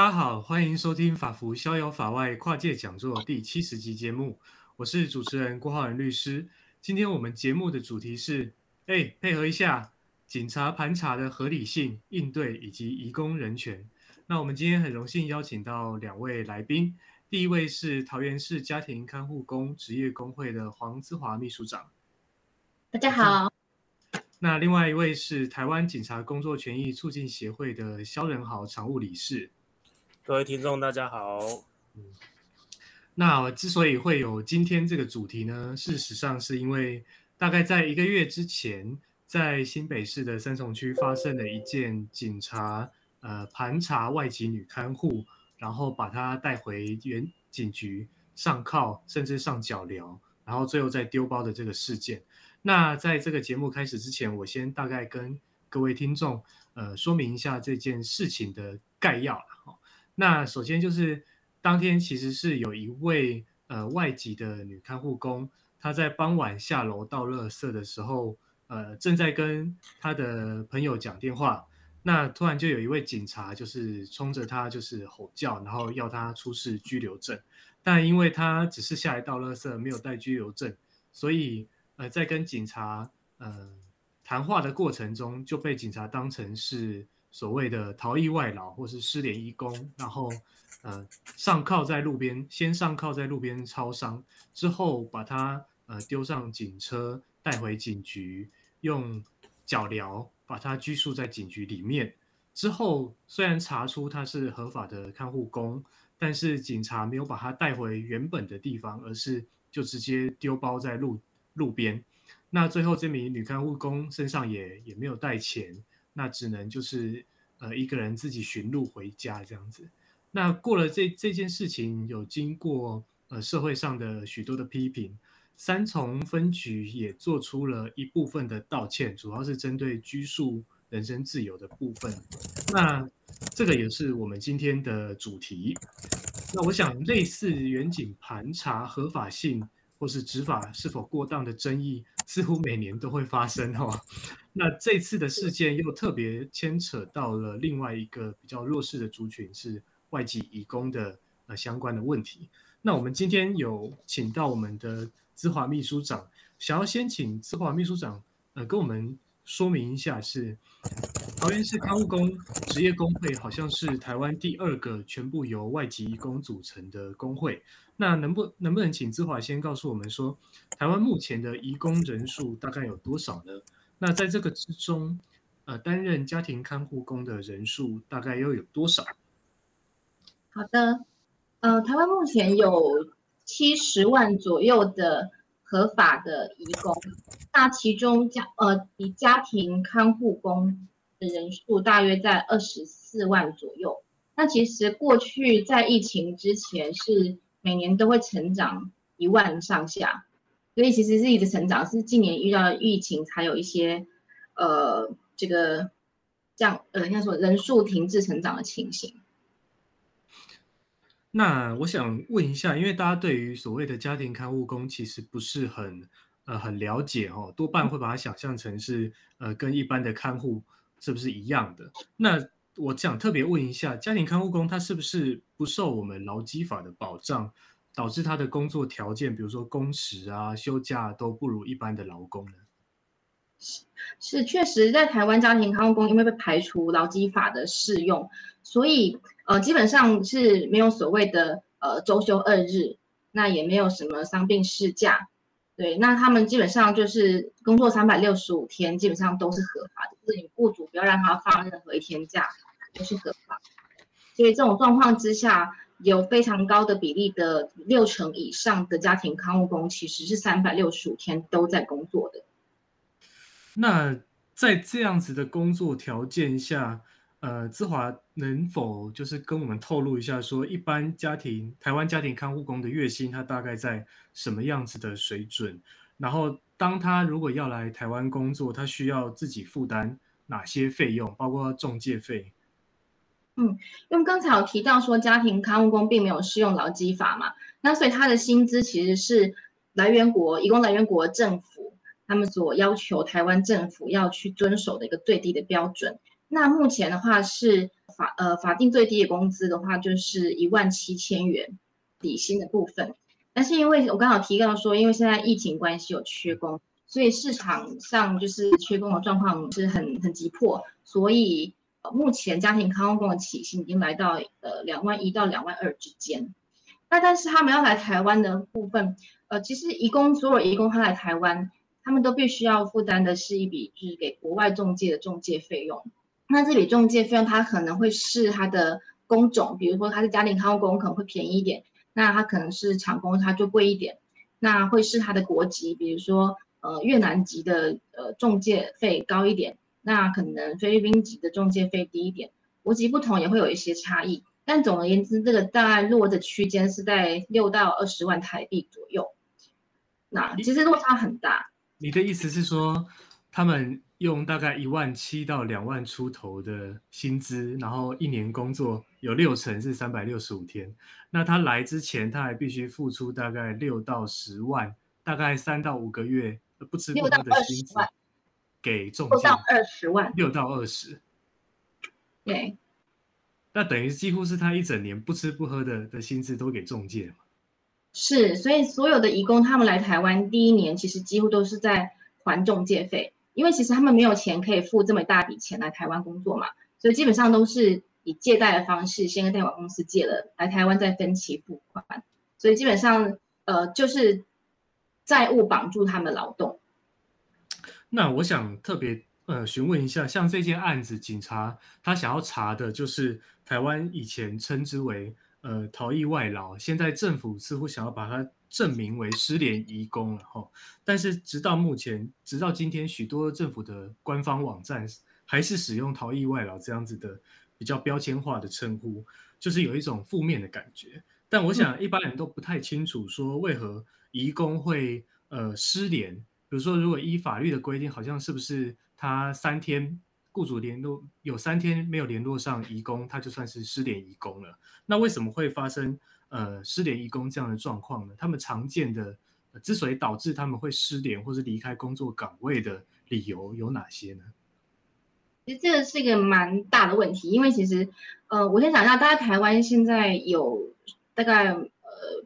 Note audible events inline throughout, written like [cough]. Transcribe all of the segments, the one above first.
大家好，欢迎收听法服逍遥法外跨界讲座第七十集节目，我是主持人郭浩然律师。今天我们节目的主题是：哎，配合一下警察盘查的合理性、应对以及移工人权。那我们今天很荣幸邀请到两位来宾，第一位是桃园市家庭看护工职业工会的黄姿华秘书长，大家好。那另外一位是台湾警察工作权益促进协会的肖仁豪常务理事。各位听众，大家好。嗯，那之所以会有今天这个主题呢，事实上是因为大概在一个月之前，在新北市的三重区发生了一件警察呃盘查外籍女看护，然后把她带回原警局上铐，甚至上脚镣，然后最后再丢包的这个事件。那在这个节目开始之前，我先大概跟各位听众呃说明一下这件事情的概要了。那首先就是当天其实是有一位呃外籍的女看护工，她在傍晚下楼倒垃圾的时候，呃正在跟她的朋友讲电话，那突然就有一位警察就是冲着她就是吼叫，然后要她出示拘留证，但因为她只是下来倒垃圾，没有带拘留证，所以呃在跟警察呃谈话的过程中就被警察当成是。所谓的逃逸外劳或是失联义工，然后呃上靠在路边，先上靠在路边超商，之后把他呃丢上警车带回警局，用脚镣把他拘束在警局里面。之后虽然查出他是合法的看护工，但是警察没有把他带回原本的地方，而是就直接丢包在路路边。那最后这名女看护工身上也也没有带钱。那只能就是呃一个人自己寻路回家这样子。那过了这这件事情，有经过呃社会上的许多的批评，三重分局也做出了一部分的道歉，主要是针对拘束人身自由的部分。那这个也是我们今天的主题。那我想类似远景盘查合法性或是执法是否过当的争议，似乎每年都会发生哦。那这次的事件又特别牵扯到了另外一个比较弱势的族群，是外籍移工的呃相关的问题。那我们今天有请到我们的资华秘书长，想要先请资华秘书长呃跟我们说明一下是，是桃园市康护工职业工会好像是台湾第二个全部由外籍移工组成的工会。那能不能不能请资华先告诉我们说，台湾目前的移工人数大概有多少呢？那在这个之中，呃，担任家庭看护工的人数大概又有多少？好的，呃，台湾目前有七十万左右的合法的移工，那其中家呃以家庭看护工的人数大约在二十四万左右。那其实过去在疫情之前是。每年都会成长一万上下，所以其实是一直成长，是近年遇到疫情才有一些，呃，这个这样呃，应该说人数停滞成长的情形。那我想问一下，因为大家对于所谓的家庭看护工其实不是很呃很了解哦，多半会把它想象成是呃跟一般的看护是不是一样的？那我想特别问一下，家庭看护工他是不是不受我们劳基法的保障，导致他的工作条件，比如说工时啊、休假都不如一般的劳工呢？是是，确实在台湾家庭看护工因为被排除劳基法的适用，所以呃基本上是没有所谓的呃周休二日，那也没有什么伤病事假。对，那他们基本上就是工作三百六十五天，基本上都是合法的，就是你雇主不要让他放任何一天假，都是合法。所以这种状况之下，有非常高的比例的六成以上的家庭看护工其实是三百六十五天都在工作的。那在这样子的工作条件下，呃，志华能否就是跟我们透露一下，说一般家庭台湾家庭看护工的月薪，他大概在什么样子的水准？然后，当他如果要来台湾工作，他需要自己负担哪些费用，包括中介费？嗯，因为刚才有提到说家庭看护工并没有适用劳基法嘛，那所以他的薪资其实是来源国，移工来源国政府他们所要求台湾政府要去遵守的一个最低的标准。那目前的话是法呃法定最低的工资的话就是一万七千元底薪的部分，但是因为我刚好提到说，因为现在疫情关系有缺工，所以市场上就是缺工的状况是很很急迫，所以目前家庭康护工的起薪已经来到呃两万一到两万二之间。那但是他们要来台湾的部分，呃，其实移工所有移工他来台湾，他们都必须要负担的是一笔就是给国外中介的中介费用。那这笔中介费用，他可能会视他的工种，比如说他是家庭看护工，可能会便宜一点；那他可能是厂工，他就贵一点。那会视他的国籍，比如说呃越南籍的呃中介费高一点，那可能菲律宾籍的中介费低一点。国籍不同也会有一些差异。但总而言之，这个大概落的区间是在六到二十万台币左右。那其实落差很大。你的意思是说，他们用大概一万七到两万出头的薪资，然后一年工作有六成是三百六十五天。那他来之前，他还必须付出大概六到十万，大概三到五个月不吃不喝的薪资给中介。六到二十万。六到二十。对。那等于几乎是他一整年不吃不喝的的薪资都给中介嘛？是，所以所有的移工他们来台湾第一年，其实几乎都是在还中介费，因为其实他们没有钱可以付这么大笔钱来台湾工作嘛，所以基本上都是以借贷的方式，先跟贷款公司借了，来台湾再分期付款，所以基本上呃就是债务绑住他们的劳动。那我想特别。呃，询问一下，像这件案子，警察他想要查的就是台湾以前称之为呃逃逸外劳，现在政府似乎想要把它证明为失联移工了哈。但是直到目前，直到今天，许多政府的官方网站还是使用逃逸外劳这样子的比较标签化的称呼，就是有一种负面的感觉。但我想一般人都不太清楚说为何移工会呃失联，比如说如果依法律的规定，好像是不是？他三天雇主联络有三天没有联络上移工，他就算是失联移工了。那为什么会发生呃失联移工这样的状况呢？他们常见的、之所以导致他们会失联或是离开工作岗位的理由有哪些呢？其实这个是一个蛮大的问题，因为其实呃，我先讲一下，大概台湾现在有大概呃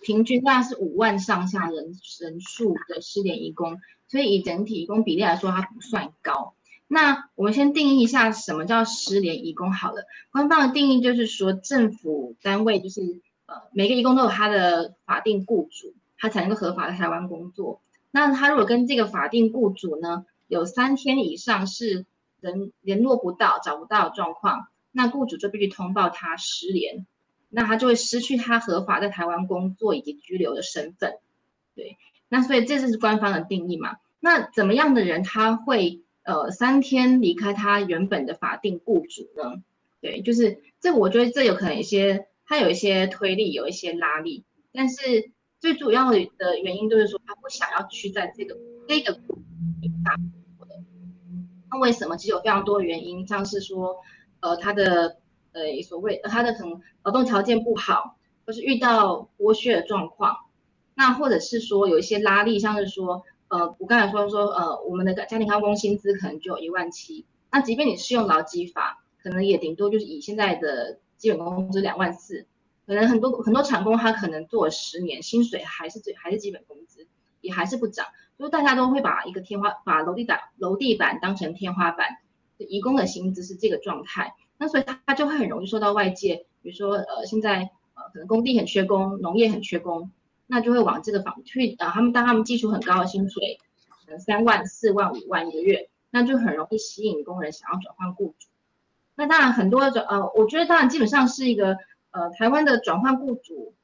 平均大概是五万上下人人数的失联移工，所以以整体移工比例来说，它不算高。那我们先定义一下什么叫失联移工好了。官方的定义就是说，政府单位就是呃每个移工都有他的法定雇主，他才能够合法在台湾工作。那他如果跟这个法定雇主呢有三天以上是人联络不到、找不到状况，那雇主就必须通报他失联，那他就会失去他合法在台湾工作以及居留的身份。对，那所以这就是官方的定义嘛。那怎么样的人他会？呃，三天离开他原本的法定雇主呢？对，就是这，我觉得这有可能一些，他有一些推力，有一些拉力，但是最主要的原因就是说，他不想要去在这个这个雇主的。那为什么？其实有非常多的原因，像是说，呃，他的呃所谓他的可能劳动条件不好，或是遇到剥削的状况，那或者是说有一些拉力，像是说。呃，我刚才说说，呃，我们的家庭看工薪资可能就有一万七，那即便你适用劳基法，可能也顶多就是以现在的基本工资两万四，可能很多很多厂工他可能做了十年，薪水还是最还是基本工资，也还是不涨，所以大家都会把一个天花把楼地板楼地板当成天花板，移工的薪资是这个状态，那所以他他就会很容易受到外界，比如说呃现在呃可能工地很缺工，农业很缺工。那就会往这个方去啊，他们当他们基础很高的薪水，呃，三万、四万、五万一个月，那就很容易吸引工人想要转换雇主。那当然很多转呃，我觉得当然基本上是一个呃，台湾的转换雇主，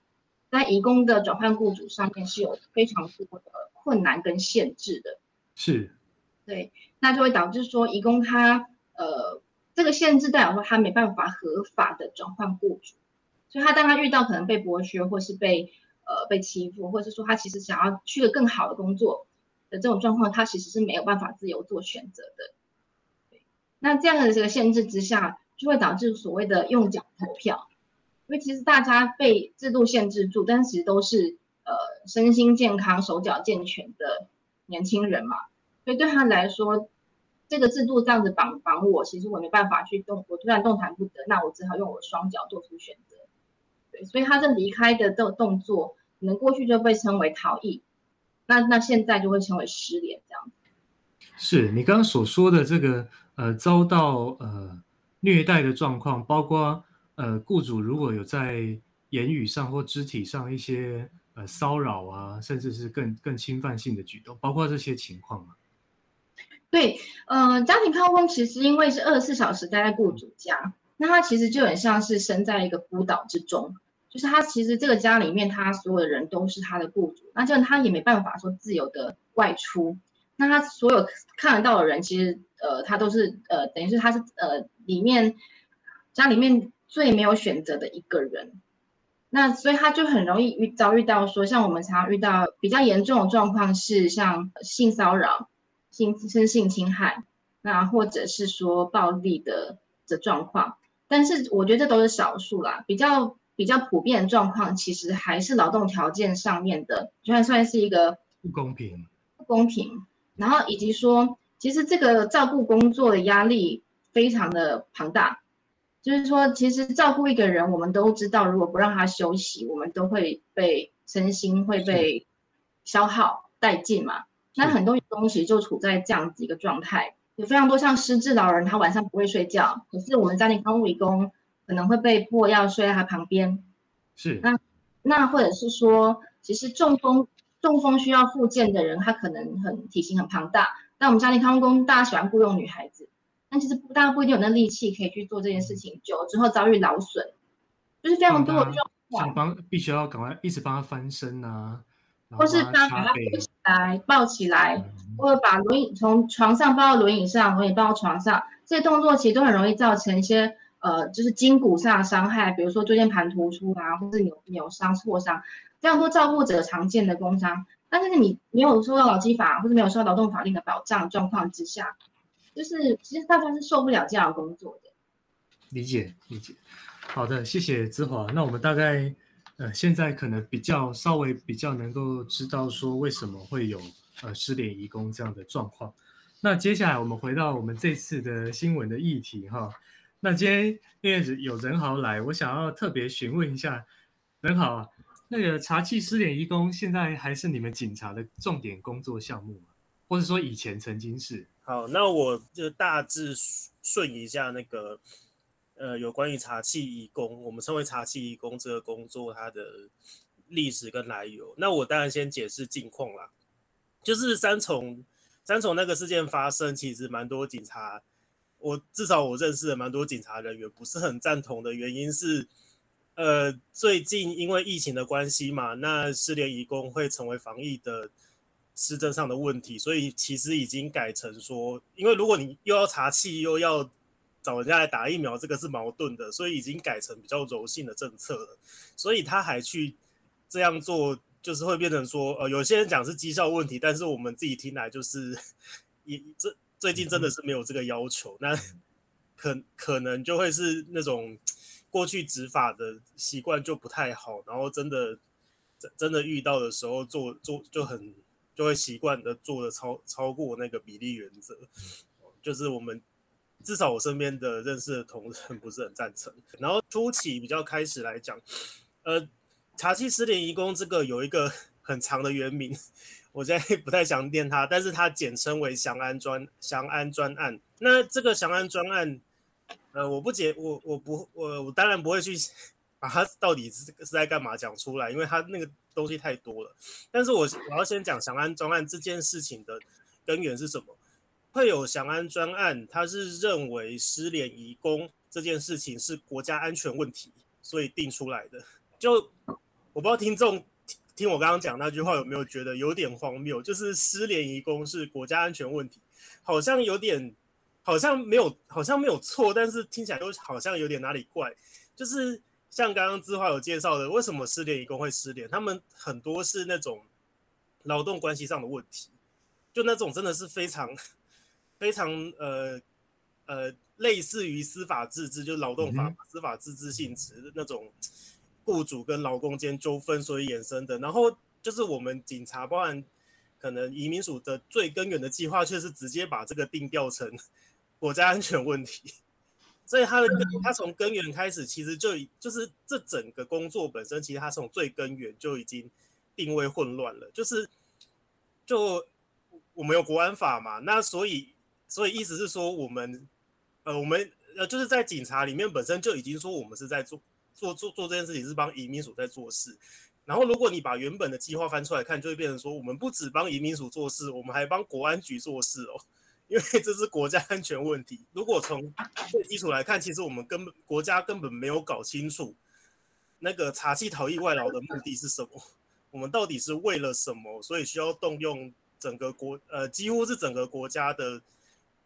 在移工的转换雇主上面是有非常多的困难跟限制的。是，对，那就会导致说移工他呃这个限制代表说他没办法合法的转换雇主，所以他当他遇到可能被剥削或是被呃，被欺负，或者是说他其实想要去个更好的工作的这种状况，他其实是没有办法自由做选择的。那这样的这个限制之下，就会导致所谓的用脚投票，因为其实大家被制度限制住，但其实都是呃身心健康、手脚健全的年轻人嘛，所以对他来说，这个制度这样子绑绑我，其实我没办法去动，我突然动弹不得，那我只好用我双脚做出选择。对，所以他这离开的这个动作，可能过去就被称为逃逸，那那现在就会称为失联这样子。是你刚刚所说的这个呃遭到呃虐待的状况，包括呃雇主如果有在言语上或肢体上一些呃骚扰啊，甚至是更更侵犯性的举动，包括这些情况吗？对，呃，家庭看护工其实因为是二十四小时待在雇主家，那他其实就很像是身在一个孤岛之中，就是他其实这个家里面他所有的人都是他的雇主，那这样他也没办法说自由的外出，那他所有看得到的人，其实呃他都是呃等于是他是呃里面家里面最没有选择的一个人，那所以他就很容易遇遭遇到说，像我们常常遇到比较严重的状况是像性骚扰。性身性侵害，那或者是说暴力的的状况，但是我觉得这都是少数啦。比较比较普遍的状况，其实还是劳动条件上面的，就算算是一个不公平，不公平。然后以及说，其实这个照顾工作的压力非常的庞大，就是说，其实照顾一个人，我们都知道，如果不让他休息，我们都会被身心会被消耗殆尽嘛。那很多东西就处在这样子一个状态，有非常多像失智老人，他晚上不会睡觉，可是我们家庭康护理工可能会被迫要睡在他旁边。是。那那或者是说，其实中风中风需要复健的人，他可能很体型很庞大。那我们家庭看护工大家喜欢雇佣女孩子，但其实大家不一定有那力气可以去做这件事情，久了之后遭遇劳损，就是非常多的状况。想帮必须要赶快一直帮他翻身啊。或是帮把他扶起来、抱起来，或者把轮椅从床上抱到轮椅上，轮椅抱到床上，这些动作其实都很容易造成一些呃，就是筋骨上的伤害，比如说椎间盘突出啊，或是扭扭伤、挫伤，非常多照顾者常见的工伤。但是你没有受到劳基法或者没有受到劳动法令的保障状况之下，就是其实大家是受不了这样的工作的。理解理解，好的，谢谢姿华。那我们大概。呃，现在可能比较稍微比较能够知道说为什么会有呃失联移工这样的状况。那接下来我们回到我们这次的新闻的议题哈。那今天因为有任豪来，我想要特别询问一下任豪啊，那个茶器失联移工现在还是你们警察的重点工作项目吗？或者说以前曾经是？好，那我就大致顺一下那个。呃，有关于茶器义工，我们称为茶器义工这个工作，它的历史跟来由。那我当然先解释近况啦，就是三重三重那个事件发生，其实蛮多警察，我至少我认识的蛮多警察人员不是很赞同的原因是，呃，最近因为疫情的关系嘛，那失联移工会成为防疫的施政上的问题，所以其实已经改成说，因为如果你又要查气又要找人家来打疫苗，这个是矛盾的，所以已经改成比较柔性的政策了。所以他还去这样做，就是会变成说，呃，有些人讲是绩效问题，但是我们自己听来就是，[laughs] 也这最近真的是没有这个要求。那可可能就会是那种过去执法的习惯就不太好，然后真的真真的遇到的时候做做就很就会习惯的做的超超过那个比例原则，就是我们。至少我身边的认识的同仁不是很赞成。然后初期比较开始来讲，呃，茶器失联移工这个有一个很长的原名，我现在 [laughs] 不太想念它，但是它简称为翔安专翔安专案。那这个翔安专案，呃，我不解，我我不我我当然不会去 [laughs] 把它到底是是在干嘛讲出来，因为它那个东西太多了。但是我我要先讲翔安专案这件事情的根源是什么。会有翔安专案，他是认为失联移工这件事情是国家安全问题，所以定出来的。就我不知道听众听，我刚刚讲那句话有没有觉得有点荒谬？就是失联移工是国家安全问题，好像有点，好像没有，好像没有错，但是听起来又好像有点哪里怪。就是像刚刚志华有介绍的，为什么失联移工会失联？他们很多是那种劳动关系上的问题，就那种真的是非常。非常呃呃类似于司法自治，就是劳动法、嗯、司法自治性质的那种雇主跟劳工间纠纷所以衍生的。然后就是我们警察，包含可能移民署的最根源的计划，却是直接把这个定调成国家安全问题。[laughs] 所以他的根，他从根源开始，其实就就是这整个工作本身，其实他从最根源就已经定位混乱了。就是就我们有国安法嘛，那所以所以意思是说，我们呃我们呃就是在警察里面本身就已经说我们是在做做做做这件事情，是帮移民署在做事。然后如果你把原本的计划翻出来看，就会变成说，我们不止帮移民署做事，我们还帮国安局做事哦。因为这是国家安全问题。如果从最基础来看，其实我们根本国家根本没有搞清楚那个查缉逃逸外劳的目的是什么。我们到底是为了什么？所以需要动用整个国呃，几乎是整个国家的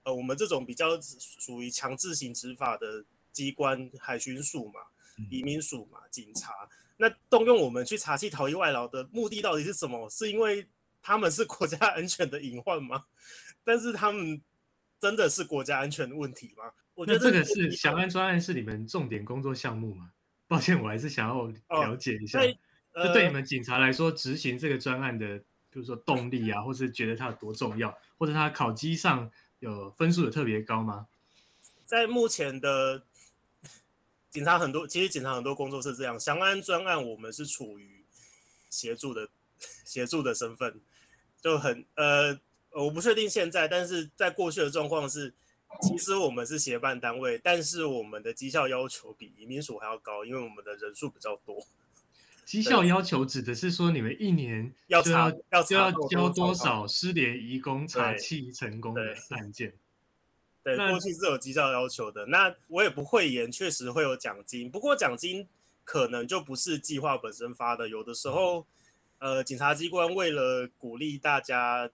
呃，我们这种比较属于强制性执法的机关，海巡署嘛、移民署嘛、警察。那动用我们去查缉逃逸外劳的目的到底是什么？是因为他们是国家安全的隐患吗？[laughs] 但是他们真的是国家安全的问题吗？我觉得这个是翔安专案是你们重点工作项目吗？抱歉，我还是想要了解一下。这、哦 [laughs] 呃、对你们警察来说，执行这个专案的，比如说动力啊，或是觉得它有多重要，或者它考绩上有分数有特别高吗？在目前的警察很多，其实警察很多工作是这样。翔安专案我们是处于协助的 [laughs] 协助的身份，就很呃。我不确定现在，但是在过去的状况是，其实我们是协办单位，但是我们的绩效要求比移民署还要高，因为我们的人数比较多。绩效要求指的是说，你们一年要查要就要交多少失联移工查缉成功的案件？对，对过去是有绩效要求的。那我也不讳言，确实会有奖金，不过奖金可能就不是计划本身发的，有的时候，呃，警察机关为了鼓励大家。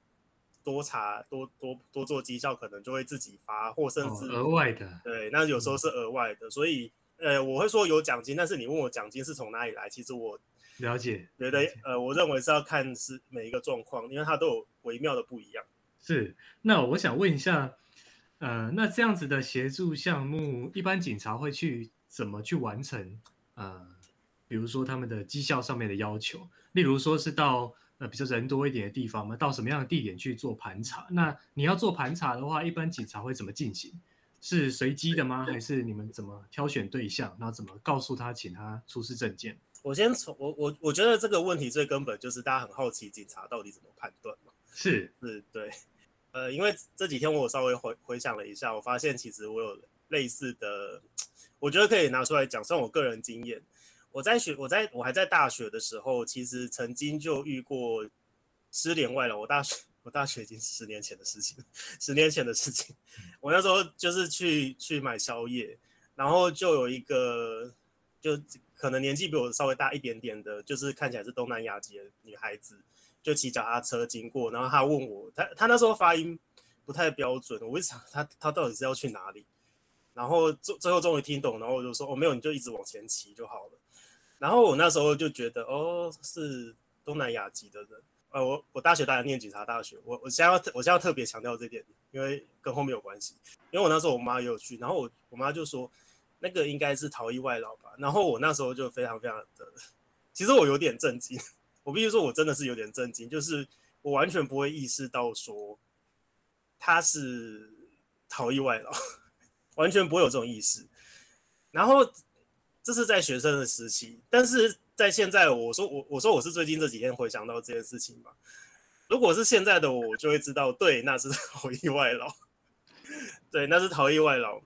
多查多多多做绩效，可能就会自己发，或甚至额外的。对，那有时候是额外的，所以呃，我会说有奖金，但是你问我奖金是从哪里来，其实我了解，觉得呃，我认为是要看是每一个状况，因为它都有微妙的不一样。是，那我想问一下，呃，那这样子的协助项目，一般警察会去怎么去完成？呃，比如说他们的绩效上面的要求，例如说是到。呃，比较人多一点的地方嘛，到什么样的地点去做盘查？那你要做盘查的话，一般警察会怎么进行？是随机的吗？还是你们怎么挑选对象？然后怎么告诉他，请他出示证件？我先从我我我觉得这个问题最根本就是大家很好奇警察到底怎么判断嘛？是是，对。呃，因为这几天我稍微回回想了一下，我发现其实我有类似的，我觉得可以拿出来讲，算我个人经验。我在学，我在我还在大学的时候，其实曾经就遇过失联外了。我大学，我大学已经十年前的事情，十年前的事情。我那时候就是去去买宵夜，然后就有一个，就可能年纪比我稍微大一点点的，就是看起来是东南亚籍的女孩子，就骑脚踏车经过，然后他问我，他他那时候发音不太标准，我一想他他到底是要去哪里？然后最最后终于听懂，然后我就说哦没有，你就一直往前骑就好了。然后我那时候就觉得，哦，是东南亚籍的人。呃，我我大学当然念警察大学，我我现在要我现在要特别强调这点，因为跟后面有关系。因为我那时候我妈也有去，然后我我妈就说，那个应该是逃逸外劳吧。然后我那时候就非常非常的，[laughs] 其实我有点震惊。我必须说，我真的是有点震惊，就是我完全不会意识到说他是逃逸外劳，完全不会有这种意识。然后。这是在学生的时期，但是在现在，我说我我说我是最近这几天回想到这件事情嘛。如果是现在的我，我就会知道，对，那是逃逸外劳，对，那是逃逸外劳。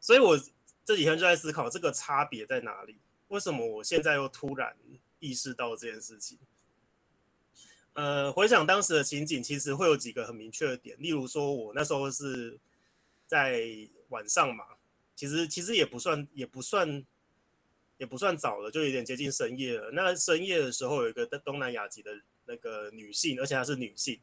所以我这几天就在思考这个差别在哪里？为什么我现在又突然意识到这件事情？呃，回想当时的情景，其实会有几个很明确的点，例如说我那时候是在晚上嘛。其实其实也不算也不算也不算早了，就有点接近深夜了。那深夜的时候，有一个东南亚籍的那个女性，而且她是女性。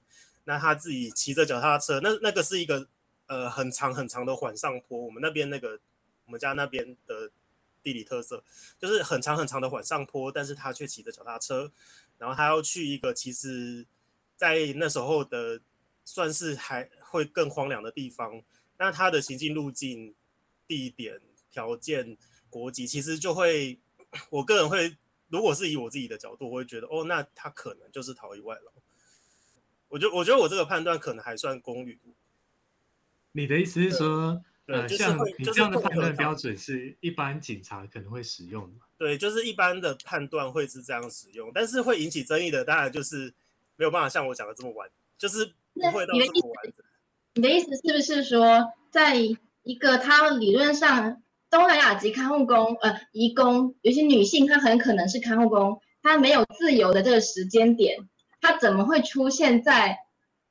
那她自己骑着脚踏车，那那个是一个呃很长很长的缓上坡。我们那边那个我们家那边的地理特色就是很长很长的缓上坡，但是他却骑着脚踏车，然后他要去一个其实，在那时候的算是还会更荒凉的地方。那他的行进路径。地点、条件、国籍，其实就会，我个人会，如果是以我自己的角度，我会觉得，哦，那他可能就是逃逸外劳。我觉我觉得我这个判断可能还算公允。你的意思是说，呃，就是像你这样的判断标准是一般警察可能会使用的？对，就是一般的判断会是这样使用，但是会引起争议的，当然就是没有办法像我讲的这么完，就是不会到这么完整。你的意思是不是说，在一个他理论上东南亚籍看护工，呃，移工，有些女性她很可能是看护工，她没有自由的这个时间点，她怎么会出现在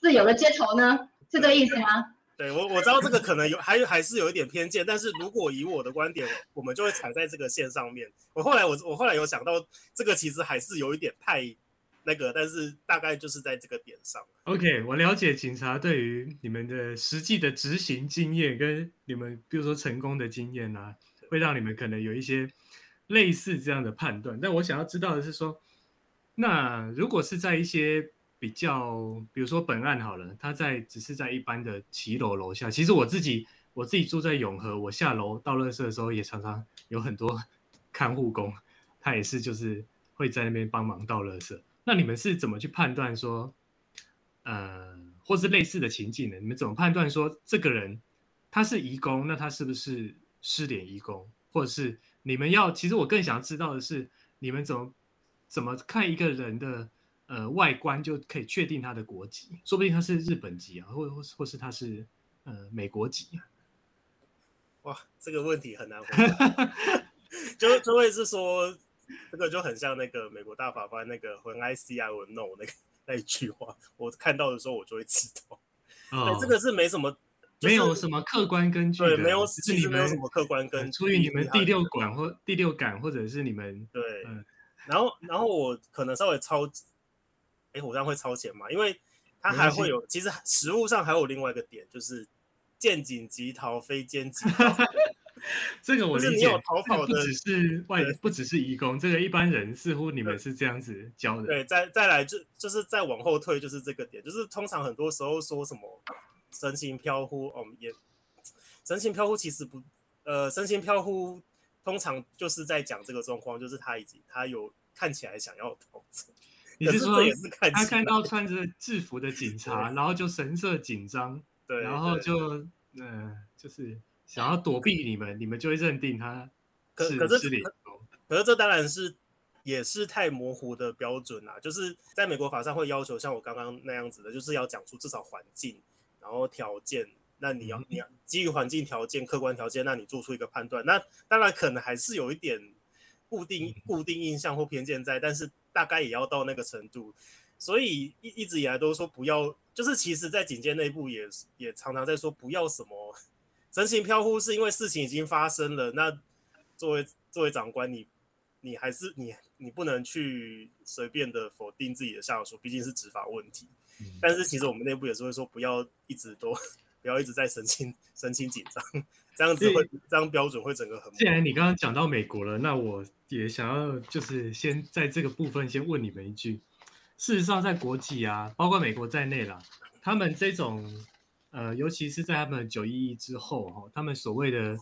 自由的街头呢？是这个意思吗？对，我我知道这个可能有还还是有一点偏见，但是如果以我的观点，我们就会踩在这个线上面。我后来我我后来有想到，这个其实还是有一点太那个，但是大概就是在这个点上。OK，我了解警察对于你们的实际的执行经验跟你们比如说成功的经验啊，会让你们可能有一些类似这样的判断。但我想要知道的是说，那如果是在一些比较，比如说本案好了，他在只是在一般的骑楼楼下。其实我自己我自己住在永和，我下楼倒垃圾的时候，也常常有很多 [laughs] 看护工，他也是就是会在那边帮忙倒垃圾。那你们是怎么去判断说，呃，或是类似的情境呢？你们怎么判断说这个人他是移工，那他是不是失联移工？或者是你们要？其实我更想知道的是，你们怎么怎么看一个人的？呃，外观就可以确定他的国籍，说不定他是日本籍啊，或或或是他是呃美国籍。哇，这个问题很难回答，[laughs] 就就会是说，这个就很像那个美国大法官那个 When I see I will know 那个那一句话，我看到的时候我就会知道。[laughs] 哦，这个是没什么，就是、没有什么客观根据，对，没有，其实没有什么客观根据，出于你们第六感或第六感，或者是你们对，嗯、然后然后我可能稍微超。哎，我这样会超前吗？因为它还会有，其实实物上还有另外一个点，就是见警即逃，非奸即盗。[laughs] 这个我理解。就是你有逃跑的，不只是外，不只是移工，这个一般人似乎你们是这样子教的。对，再再来就就是再往后退，就是这个点，就是通常很多时候说什么神情飘忽，哦，也神情飘忽，其实不，呃，神情飘忽通常就是在讲这个状况，就是他已经他有看起来想要逃走。你是说他看到穿着制服的警察，然后就神色紧张，对，然后就嗯、呃，就是想要躲避你们，你们就会认定他是可是可是这当然是也是太模糊的标准啦。就是在美国法上会要求像我刚刚那样子的，就是要讲出至少环境，然后条件。那你要你要基于环境条件、客观条件，那你做出一个判断。那当然可能还是有一点固定固定印象或偏见在，但是。大概也要到那个程度，所以一一直以来都说不要，就是其实，在警界内部也也常常在说不要什么神情飘忽，是因为事情已经发生了。那作为作为长官，你你还是你你不能去随便的否定自己的下属，毕竟是执法问题。但是其实我们内部也是会说，不要一直都 [laughs] 不要一直在神情神情紧张，这样子会这样标准会整个很。既然你刚刚讲到美国了，那我。也想要就是先在这个部分先问你们一句，事实上在国际啊，包括美国在内啦，他们这种呃，尤其是在他们九一一之后哈，他们所谓的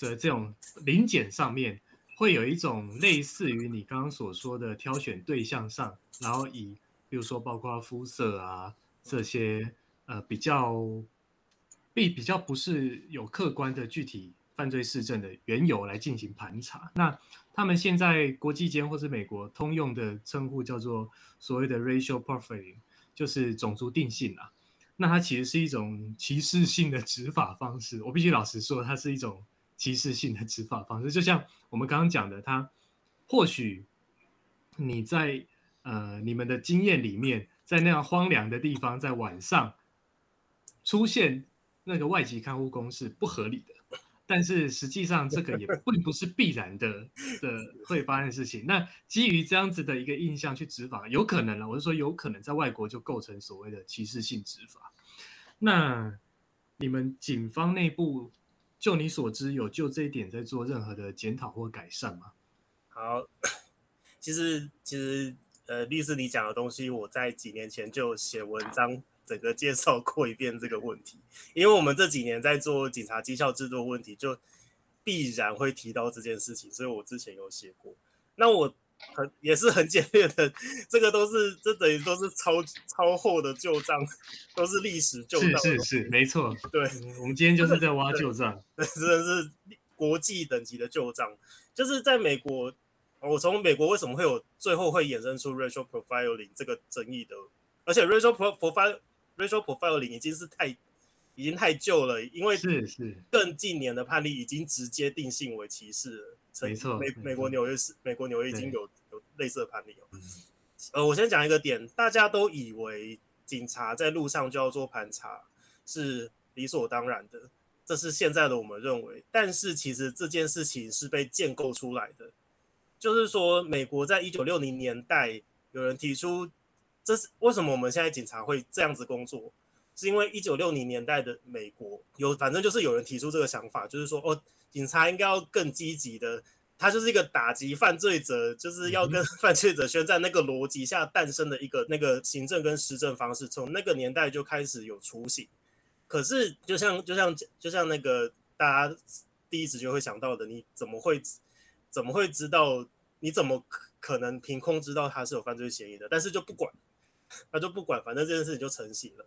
的这种临检上面，会有一种类似于你刚刚所说的挑选对象上，然后以比如说包括肤色啊这些呃比较比比较不是有客观的具体犯罪事证的缘由来进行盘查，那。他们现在国际间或是美国通用的称呼叫做所谓的 racial profiling，就是种族定性啊。那它其实是一种歧视性的执法方式。我必须老实说，它是一种歧视性的执法方式。就像我们刚刚讲的，它或许你在呃你们的经验里面，在那样荒凉的地方，在晚上出现那个外籍看护工是不合理的。但是实际上，这个也 [laughs] 并不是必然的的会发生的事情。那基于这样子的一个印象去执法，有可能了。我是说，有可能在外国就构成所谓的歧视性执法。那你们警方内部，就你所知，有就这一点在做任何的检讨或改善吗？好，其实其实呃，律师你讲的东西，我在几年前就写文章。整个介绍过一遍这个问题，[laughs] 因为我们这几年在做警察绩效制度问题，就必然会提到这件事情，所以我之前有写过。那我很也是很简略的，这个都是这等于都是超超厚的旧账，都是历史旧账。是是是，没错。对，我们今天就是在挖旧账，[laughs] 真的是国际等级的旧账。就是在美国，我从美国为什么会有最后会衍生出 racial profiling 这个争议的，而且 racial profile racial profiling 已经是太已经太旧了，因为是是更近年的判例已经直接定性为歧视了。没错，美美国纽约市，美国纽约已经有有类似的判例了。嗯、呃，我先讲一个点，大家都以为警察在路上就要做盘查是理所当然的，这是现在的我们认为。但是其实这件事情是被建构出来的，就是说美国在一九六零年代有人提出，这是为什么我们现在警察会这样子工作，是因为一九六零年代的美国有，反正就是有人提出这个想法，就是说哦。警察应该要更积极的，他就是一个打击犯罪者，就是要跟 [laughs] 犯罪者宣战那个逻辑下诞生的一个那个行政跟施政方式，从那个年代就开始有雏形。可是就像就像就像那个大家第一直觉会想到的，你怎么会怎么会知道？你怎么可能凭空知道他是有犯罪嫌疑的？但是就不管，他就不管，反正这件事情就成型了。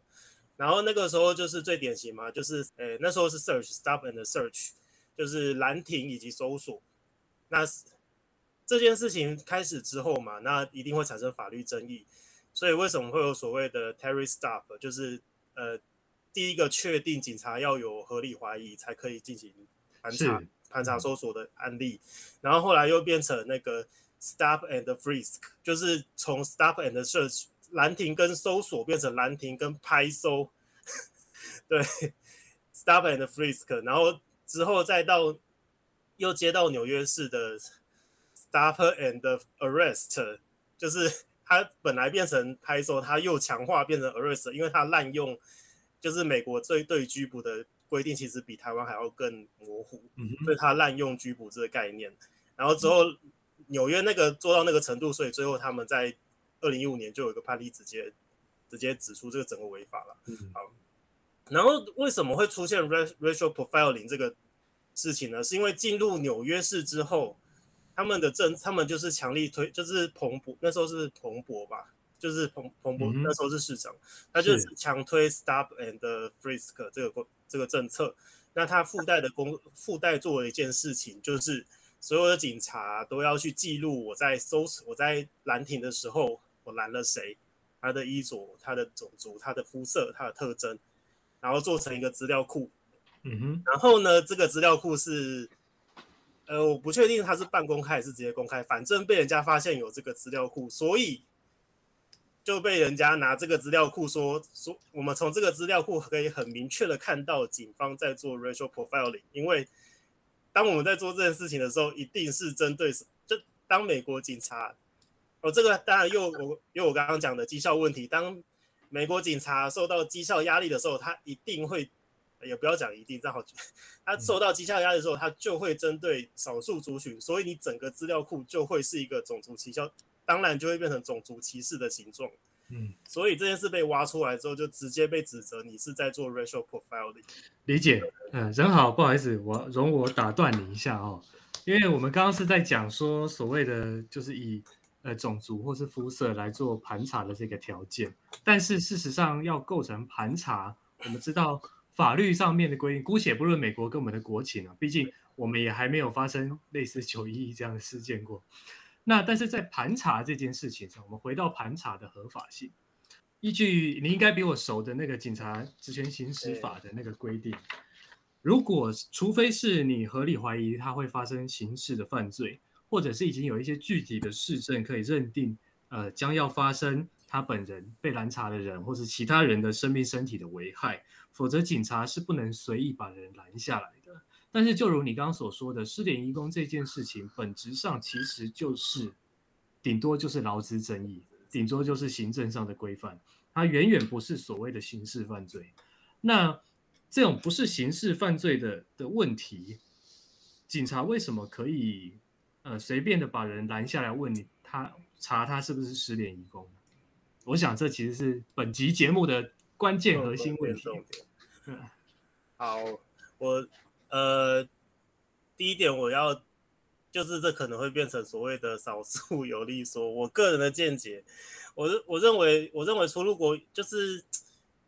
然后那个时候就是最典型嘛，就是诶那时候是 search stop and search。就是拦停以及搜索，那这件事情开始之后嘛，那一定会产生法律争议。所以为什么会有所谓的 Terry stop？就是呃，第一个确定警察要有合理怀疑才可以进行盘查、盘查搜索的案例。然后后来又变成那个 stop and frisk，就是从 stop and search 拦停跟搜索变成兰亭跟拍搜。对，stop and frisk，然后。之后再到又接到纽约市的 stop and arrest，就是他本来变成拍搜，他又强化变成 arrest，因为他滥用就是美国对对拘捕的规定，其实比台湾还要更模糊，所以他滥用拘捕这个概念。然后之后纽约那个做到那个程度，所以最后他们在二零一五年就有一个判例直接直接指出这个整个违法了。好。然后为什么会出现 racial profiling 这个事情呢？是因为进入纽约市之后，他们的政，他们就是强力推，就是彭博那时候是彭博吧，就是彭彭博那时候是市长，他就是强推 stop and frisk 这个这个政策。那他附带的工附带做了一件事情，就是所有的警察都要去记录我在搜我在拦停的时候，我拦了谁，他的衣着、他的种族、他的肤色、他的特征。然后做成一个资料库，嗯哼，然后呢，这个资料库是，呃，我不确定他是半公开还是直接公开，反正被人家发现有这个资料库，所以就被人家拿这个资料库说说，我们从这个资料库可以很明确的看到警方在做 racial profiling，因为当我们在做这件事情的时候，一定是针对，就当美国警察，哦，这个当然又我又我刚刚讲的绩效问题，当。美国警察受到绩效压力的时候，他一定会，也不要讲一定，正好，他受到绩效压力的时候，他就会针对少数族群，所以你整个资料库就会是一个种族歧视，当然就会变成种族歧视的形状。嗯，所以这件事被挖出来之后，就直接被指责你是在做 racial profiling。理解，嗯，人好，不好意思，我容我打断你一下哦，因为我们刚刚是在讲说所谓的就是以。呃，种族或是肤色来做盘查的这个条件，但是事实上要构成盘查，我们知道法律上面的规定，姑且不论美国跟我们的国情啊，毕竟我们也还没有发生类似九一一这样的事件过。那但是在盘查这件事情上，我们回到盘查的合法性，依据你应该比我熟的那个警察职权行使法的那个规定，如果除非是你合理怀疑他会发生刑事的犯罪。或者是已经有一些具体的事证可以认定，呃，将要发生他本人被拦查的人，或是其他人的生命、身体的危害，否则警察是不能随意把人拦下来的。但是，就如你刚刚所说的，失联移工这件事情，本质上其实就是，顶多就是劳资争议，顶多就是行政上的规范，它远远不是所谓的刑事犯罪。那这种不是刑事犯罪的的问题，警察为什么可以？呃，随便的把人拦下来问你，他查他是不是失联移工？我想这其实是本集节目的关键核心问题。好，我呃，第一点我要就是这可能会变成所谓的少数有利说。我个人的见解，我我认为我认为出入国就是。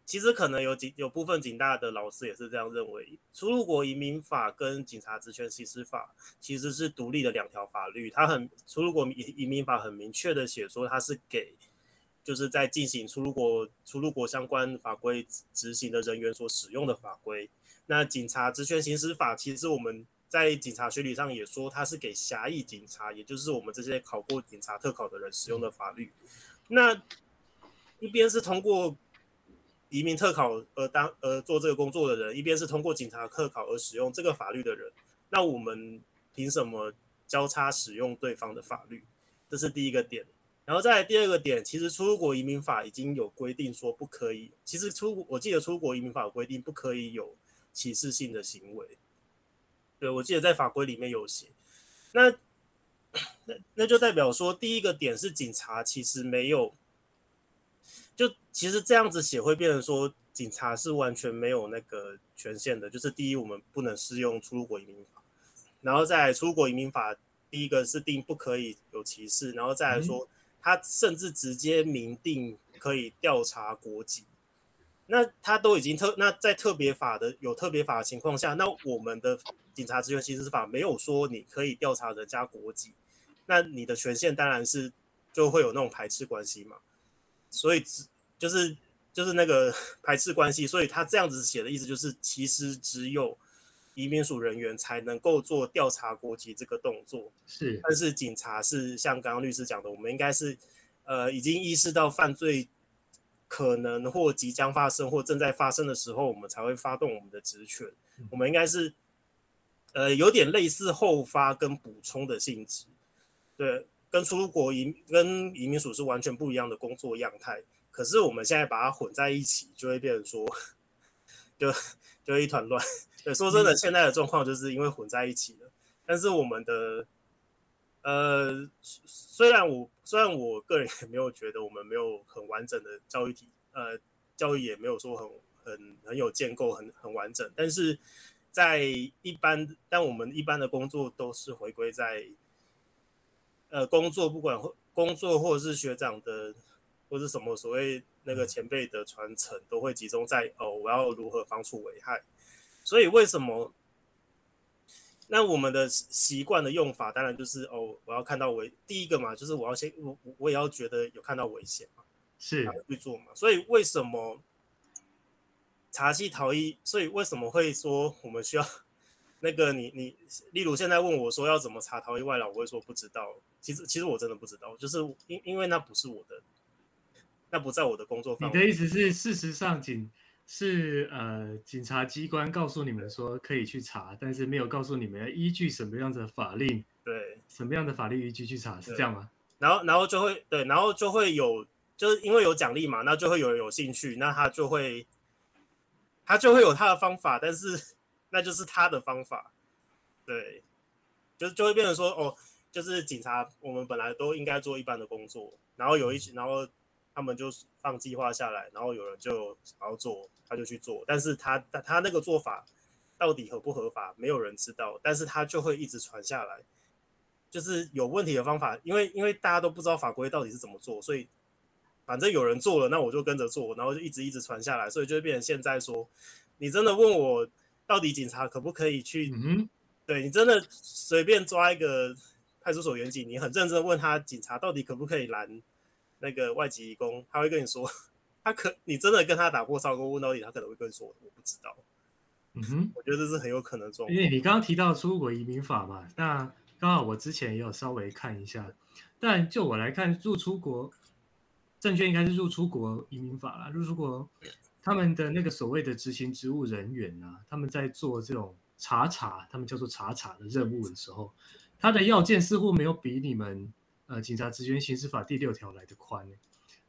其实可能有几有部分警大的老师也是这样认为，出入国移民法跟警察职权行使法其实是独立的两条法律。它很出入国移移民法很明确的写说，它是给就是在进行出入国出入国相关法规执行的人员所使用的法规。那警察职权行使法，其实我们在警察学理上也说，它是给狭义警察，也就是我们这些考过警察特考的人使用的法律。那一边是通过。移民特考而当而做这个工作的人，一边是通过警察特考而使用这个法律的人，那我们凭什么交叉使用对方的法律？这是第一个点。然后再来第二个点，其实出国移民法已经有规定说不可以。其实出我记得出国移民法规定不可以有歧视性的行为。对，我记得在法规里面有写。那那那就代表说，第一个点是警察其实没有。就其实这样子写会变成说，警察是完全没有那个权限的。就是第一，我们不能适用出入国移民法，然后再来出入国移民法，第一个是定不可以有歧视，然后再来说，他甚至直接明定可以调查国籍。那他都已经特那在特别法的有特别法的情况下，那我们的警察职权行使法没有说你可以调查人家国籍，那你的权限当然是就会有那种排斥关系嘛。所以只就是就是那个 [laughs] 排斥关系，所以他这样子写的意思就是，其实只有移民署人员才能够做调查国籍这个动作。是，但是警察是像刚刚律师讲的，我们应该是呃已经意识到犯罪可能或即将发生或正在发生的时候，我们才会发动我们的职权。我们应该是呃有点类似后发跟补充的性质，对。跟出国移跟移民署是完全不一样的工作样态，可是我们现在把它混在一起，就会变成说，就就一团乱。对，说真的，现在的状况就是因为混在一起了。但是我们的，呃，虽然我虽然我个人也没有觉得我们没有很完整的教育体，呃，教育也没有说很很很有建构，很很完整，但是在一般，但我们一般的工作都是回归在。呃，工作不管工作或者是学长的，或是什么所谓那个前辈的传承，都会集中在哦，我要如何防除危害。所以为什么？那我们的习惯的用法，当然就是哦，我要看到危，第一个嘛，就是我要先我我也要觉得有看到危险嘛，是去做嘛。所以为什么茶器逃逸？所以为什么会说我们需要？[laughs] 那个你你，例如现在问我说要怎么查逃逸外劳，我会说不知道。其实其实我真的不知道，就是因因为那不是我的，那不在我的工作范围。你的意思是，事实上警是呃警察机关告诉你们说可以去查，但是没有告诉你们要依据什么样的法令，对，什么样的法律依据去查，是这样吗？然后然后就会对，然后就会有，就是因为有奖励嘛，那就会有人有兴趣，那他就会他就会有他的方法，但是。[laughs] 那就是他的方法，对，就就会变成说，哦，就是警察，我们本来都应该做一般的工作，然后有一，然后他们就放计划下来，然后有人就想要做，他就去做，但是他他他那个做法到底合不合法，没有人知道，但是他就会一直传下来，就是有问题的方法，因为因为大家都不知道法规到底是怎么做，所以反正有人做了，那我就跟着做，然后就一直一直传下来，所以就会变成现在说，你真的问我。到底警察可不可以去？嗯、对你真的随便抓一个派出所员警，你很认真问他，警察到底可不可以拦那个外籍移工？他会跟你说，他可你真的跟他打破砂锅问到底，他可能会跟你说，我不知道。嗯哼，我觉得这是很有可能状况。因为你刚刚提到出入国移民法嘛，那刚好我之前也有稍微看一下，但就我来看，入出国证券应该是入出国移民法啦，入出国。他们的那个所谓的执行职务人员呢、啊，他们在做这种查查，他们叫做查查的任务的时候，他的要件似乎没有比你们呃警察职权行使法第六条来的宽。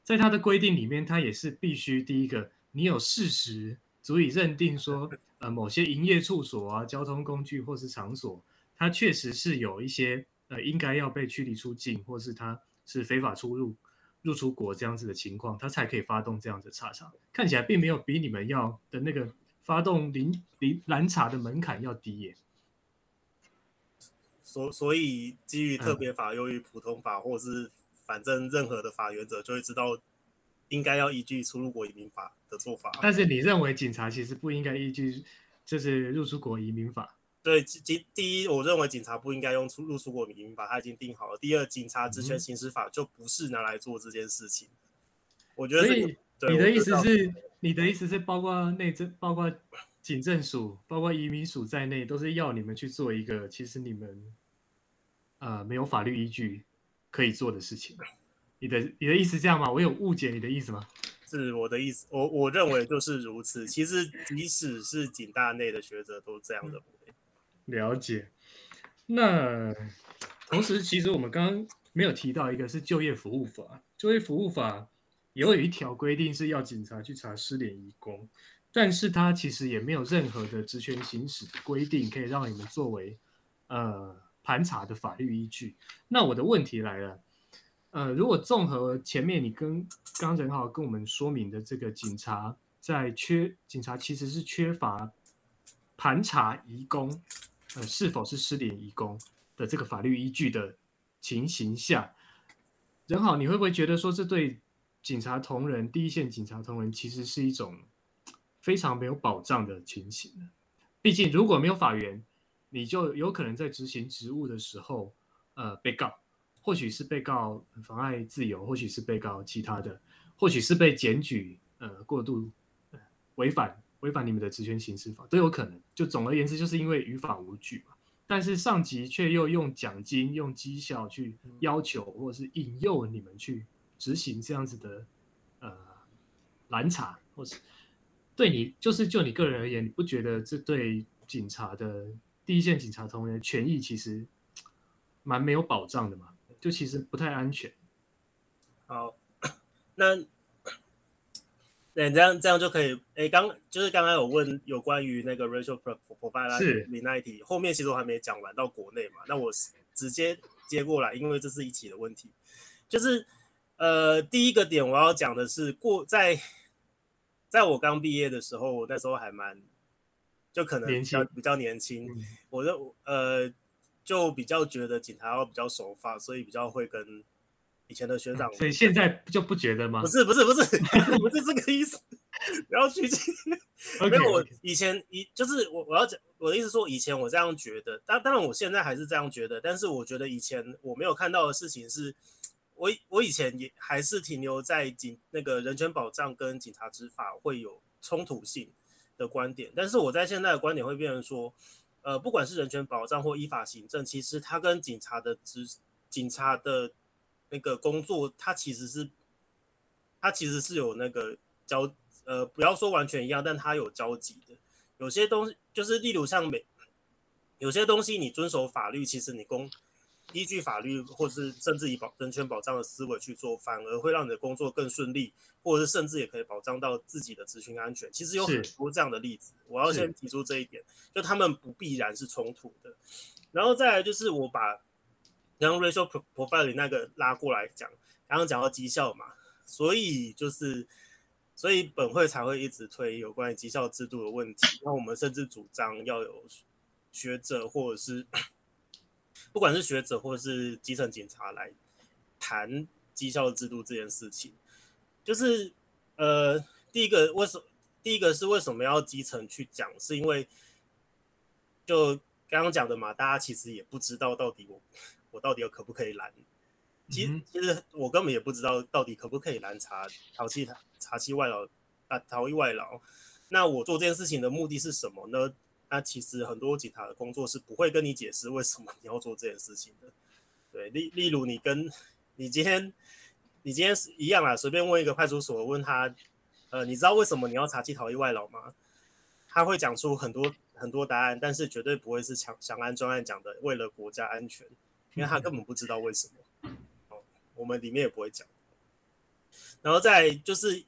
在他的规定里面，他也是必须第一个，你有事实足以认定说，呃某些营业处所啊、交通工具或是场所，它确实是有一些呃应该要被驱离出境，或是它是非法出入。入出国这样子的情况，他才可以发动这样的查查。看起来并没有比你们要的那个发动临临拦查的门槛要低耶。所所以基于特别法优于普通法，嗯、或是反正任何的法原则，就会知道应该要依据出入国移民法的做法。但是你认为警察其实不应该依据就是入出国移民法？对，第第一，我认为警察不应该用出入出国移民法，他已经定好了。第二，警察职权行使法就不是拿来做这件事情。嗯、我觉得，你的意思是，你的意思是包括内政，包括。警政署、包括移民署在内，都是要你们去做一个其实你们呃没有法律依据可以做的事情。你的你的意思这样吗？我有误解你的意思吗？是我的意思，我我认为就是如此。其实即使是警大内的学者都这样的。了解。那同时，其实我们刚刚没有提到一个是就业服务法，就业服务法也有一条规定是要警察去查失联移工。但是它其实也没有任何的职权行使的规定，可以让你们作为呃盘查的法律依据。那我的问题来了，呃，如果综合前面你跟刚仁豪跟我们说明的这个警察在缺警察其实是缺乏盘查移工呃是否是失联移工的这个法律依据的情形下，仁豪，你会不会觉得说这对警察同仁第一线警察同仁其实是一种？非常没有保障的情形。毕竟如果没有法源，你就有可能在执行职务的时候，呃，被告，或许是被告妨碍自由，或许是被告其他的，或许是被检举，呃，过度违反违反你们的职权行使法都有可能。就总而言之，就是因为于法无据嘛。但是上级却又用奖金、用绩效去要求或者是引诱你们去执行这样子的呃拦查，或是。对你，就是就你个人而言，你不觉得这对警察的第一线警察同仁权益其实蛮没有保障的嘛？就其实不太安全。好，那对这样这样就可以。哎，刚就是刚刚有问有关于那个 racial profiling 后面其实我还没讲完到国内嘛，那我直接接过来，因为这是一起的问题。就是呃，第一个点我要讲的是过在。在我刚毕业的时候，我那时候还蛮，就可能比较比较年轻，嗯、我就呃就比较觉得警察要比较守法，所以比较会跟以前的学长。所以现在就不觉得吗？不是不是不是 [laughs] 不是这个意思，不要去。[laughs] 没有我以前以就是我我要讲我的意思说，以前我这样觉得，当当然我现在还是这样觉得，但是我觉得以前我没有看到的事情是。我我以前也还是停留在警那个人权保障跟警察执法会有冲突性的观点，但是我在现在的观点会变成说，呃，不管是人权保障或依法行政，其实它跟警察的职警察的那个工作，它其实是它其实是有那个交呃，不要说完全一样，但它有交集的。有些东西就是例如像美，有些东西你遵守法律，其实你公。依据法律，或是甚至以保人权保障的思维去做，反而会让你的工作更顺利，或者是甚至也可以保障到自己的咨询安全。其实有很多这样的例子，我要先提出这一点，就他们不必然是冲突的。然后再来就是我把刚刚 racial profiling 那个拉过来讲，刚刚讲到绩效嘛，所以就是所以本会才会一直推有关于绩效制度的问题。那我们甚至主张要有学者或者是。不管是学者或是基层警察来谈绩效制度这件事情，就是呃，第一个为什么？第一个是为什么要基层去讲？是因为就刚刚讲的嘛，大家其实也不知道到底我我到底可不可以拦？其实其实我根本也不知道到底可不可以拦查查缉查缉外劳啊，逃逸外劳。那我做这件事情的目的是什么呢？那其实很多警察的工作是不会跟你解释为什么你要做这件事情的，对，例例如你跟你今天你今天是一样啊，随便问一个派出所，问他，呃，你知道为什么你要查缉逃逸外劳吗？他会讲出很多很多答案，但是绝对不会是强强安专案讲的为了国家安全，因为他根本不知道为什么。哦，我们里面也不会讲。然后再就是，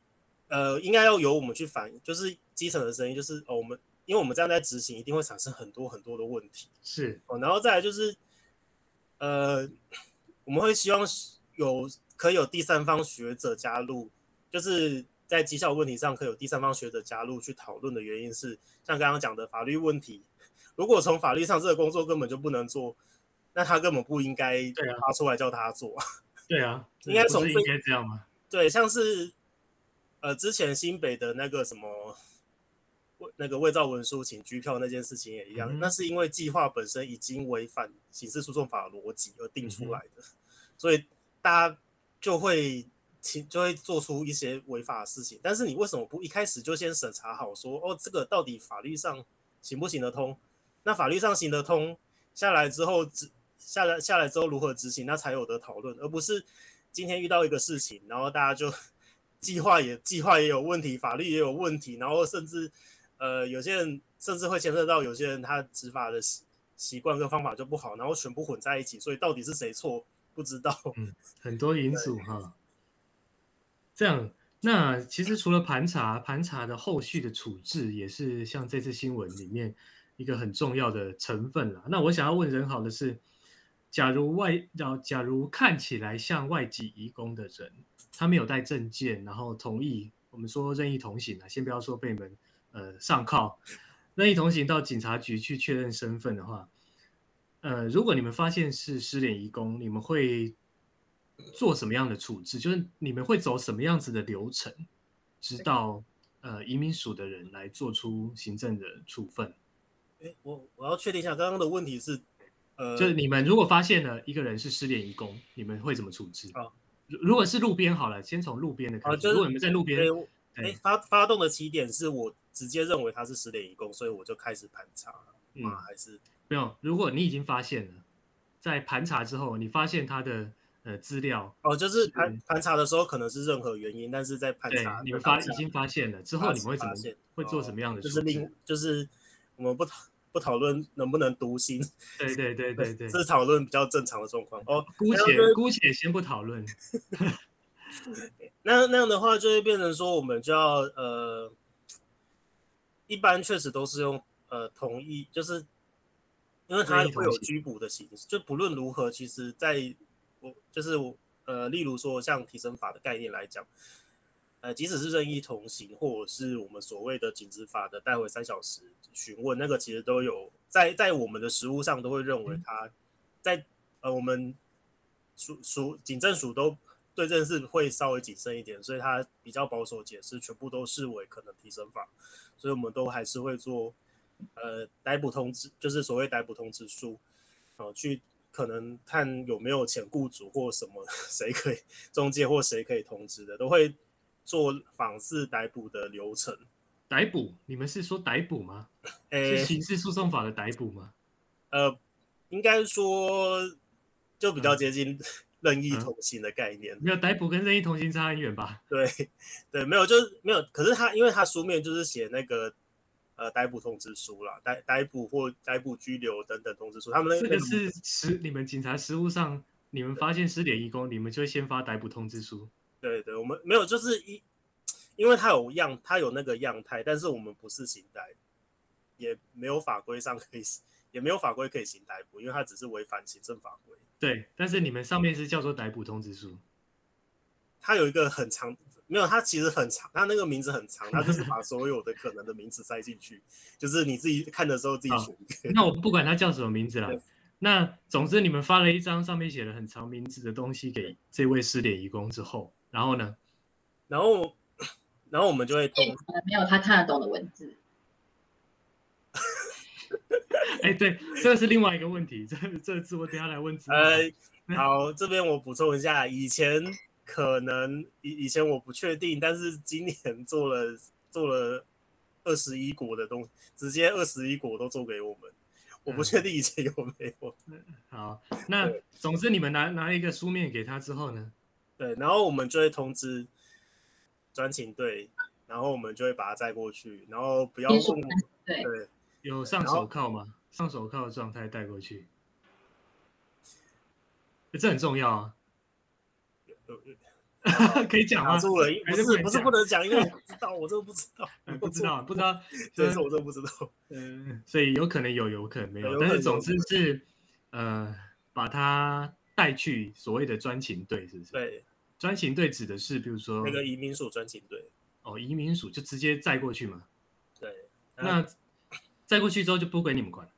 呃，应该要由我们去反映，就是基层的声音，就是哦，我们。因为我们这样在执行，一定会产生很多很多的问题。是哦，然后再来就是，呃，我们会希望有可以有第三方学者加入，就是在绩效问题上可以有第三方学者加入去讨论的原因是，像刚刚讲的法律问题，如果从法律上这个工作根本就不能做，那那他根本不应该发出来叫他做。[laughs] 对啊，应该从应该这样吗？对，像是呃之前新北的那个什么。那个伪造文书请拘票那件事情也一样，嗯、那是因为计划本身已经违反刑事诉讼法的逻辑而定出来的，嗯、所以大家就会请就会做出一些违法的事情。但是你为什么不一开始就先审查好说，说哦这个到底法律上行不行得通？那法律上行得通下来之后执下来下来之后如何执行，那才有的讨论，而不是今天遇到一个事情，然后大家就 [laughs] 计划也计划也有问题，法律也有问题，然后甚至。呃，有些人甚至会牵涉到有些人他执法的习习惯跟方法就不好，然后全部混在一起，所以到底是谁错不知道。嗯，很多因素哈。这样，那其实除了盘查，盘查的后续的处置也是像这次新闻里面一个很重要的成分啦。那我想要问人好的是，假如外，假如看起来像外籍移工的人，他没有带证件，然后同意我们说任意同行啊，先不要说被你们。呃，上铐任意同行到警察局去确认身份的话，呃，如果你们发现是失联移工，你们会做什么样的处置？就是你们会走什么样子的流程，直到呃移民署的人来做出行政的处分？诶，我我要确定一下，刚刚的问题是，呃，就是你们如果发现了一个人是失联移工，你们会怎么处置？啊，如果是路边好了，先从路边的开始。啊，就是，如果你们在路边，哎，发发动的起点是我。直接认为他是失联移工，所以我就开始盘查。嗯，还是没有。如果你已经发现了，在盘查之后，你发现他的呃资料哦，就是盘盘查的时候可能是任何原因，但是在盘查你们发已经发现了之后，你们会怎么会做什么样的？就是另就是我们不不讨论能不能读心，对对对对对，这 [laughs] 是讨论比较正常的状况。哦，姑且姑且先不讨论。[laughs] 那那样的话，就会变成说，我们就要呃。一般确实都是用呃同意，就是因为他会有拘捕的形式，就不论如何，其实在我就是我呃，例如说像提升法的概念来讲，呃，即使是任意同行，或者是我们所谓的警执法的带回三小时询问，那个其实都有在在我们的实务上都会认为他在呃我们署署警政署都对这件事会稍微谨慎一点，所以他比较保守解释，全部都视为可能提审法。所以我们都还是会做，呃，逮捕通知，就是所谓逮捕通知书，哦，去可能看有没有前雇主或什么 [laughs] 谁可以中介或谁可以通知的，都会做仿似逮捕的流程。逮捕？你们是说逮捕吗？欸、是刑事诉讼法的逮捕吗？呃，应该说就比较接近任意同行的概念。没有逮捕跟任意同行差很远吧？对 [laughs] 对，没有，就是没有。可是他因为他书面就是写那个呃逮捕通知书啦，逮逮捕或逮捕拘留等等通知书。他们那个是实你们警察实务上，你们发现失联移工，你们就会先发逮捕通知书。对对，我们没有，就是一因为他有样，他有那个样态，但是我们不是刑逮，也没有法规上可以，也没有法规可以行逮捕，因为他只是违反行政法规。对，但是你们上面是叫做逮捕通知书，它有一个很长，没有，它其实很长，它那个名字很长，它就是把所有的可能的名字塞进去，就是你自己看的时候自己选。那我不管它叫什么名字了，那总之你们发了一张上面写了很长名字的东西给这位失联义工之后，然后呢？然后，然后我们就会通，没有他看得懂的文字。[laughs] 哎，对，这是另外一个问题。这这次我等下来问。呃，[laughs] 好，这边我补充一下，以前可能以以前我不确定，但是今年做了做了二十一国的东西，直接二十一国都做给我们。我不确定以前有没有。嗯、[laughs] 好，那总之你们拿拿一个书面给他之后呢？对，然后我们就会通知专勤队，然后我们就会把他载过去，然后不要送。对。对有上手铐吗？上手铐的状态带过去，这很重要啊。[laughs] 可以讲吗？住了，不是不是不能讲，因为我不知道，我真的不知道，[laughs] 不知道不知道，[laughs] 这是我真的不知道。嗯，所以有可能有，有可能没有，但是总之是呃，把他带去所谓的专勤队，是不是？对，专勤队指的是比如说那个移民署专勤队。哦，移民署就直接载过去嘛。对，那。载过去之后就不归你们管了，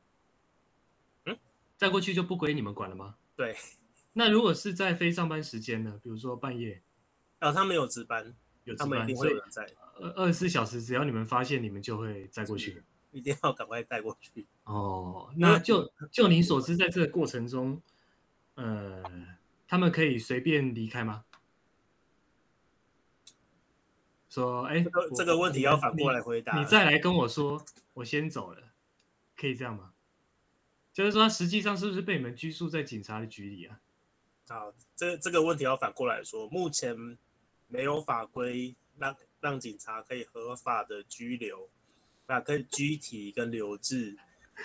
嗯，再过去就不归你们管了吗？对。那如果是在非上班时间呢？比如说半夜，啊，他们有值班，有值班，他们一定会有人在。二二十四小时，只要你们发现，你们就会载过去。一定要赶快带过去。哦，那就就你所知，在这个过程中，呃，他们可以随便离开吗？说，哎，这个这个问题要反过来回答。你再来跟我说，我先走了，可以这样吗？就是说，实际上是不是被你们拘束在警察的局里啊？好，这这个问题要反过来说，目前没有法规让让警察可以合法的拘留，那，可以拘提跟留置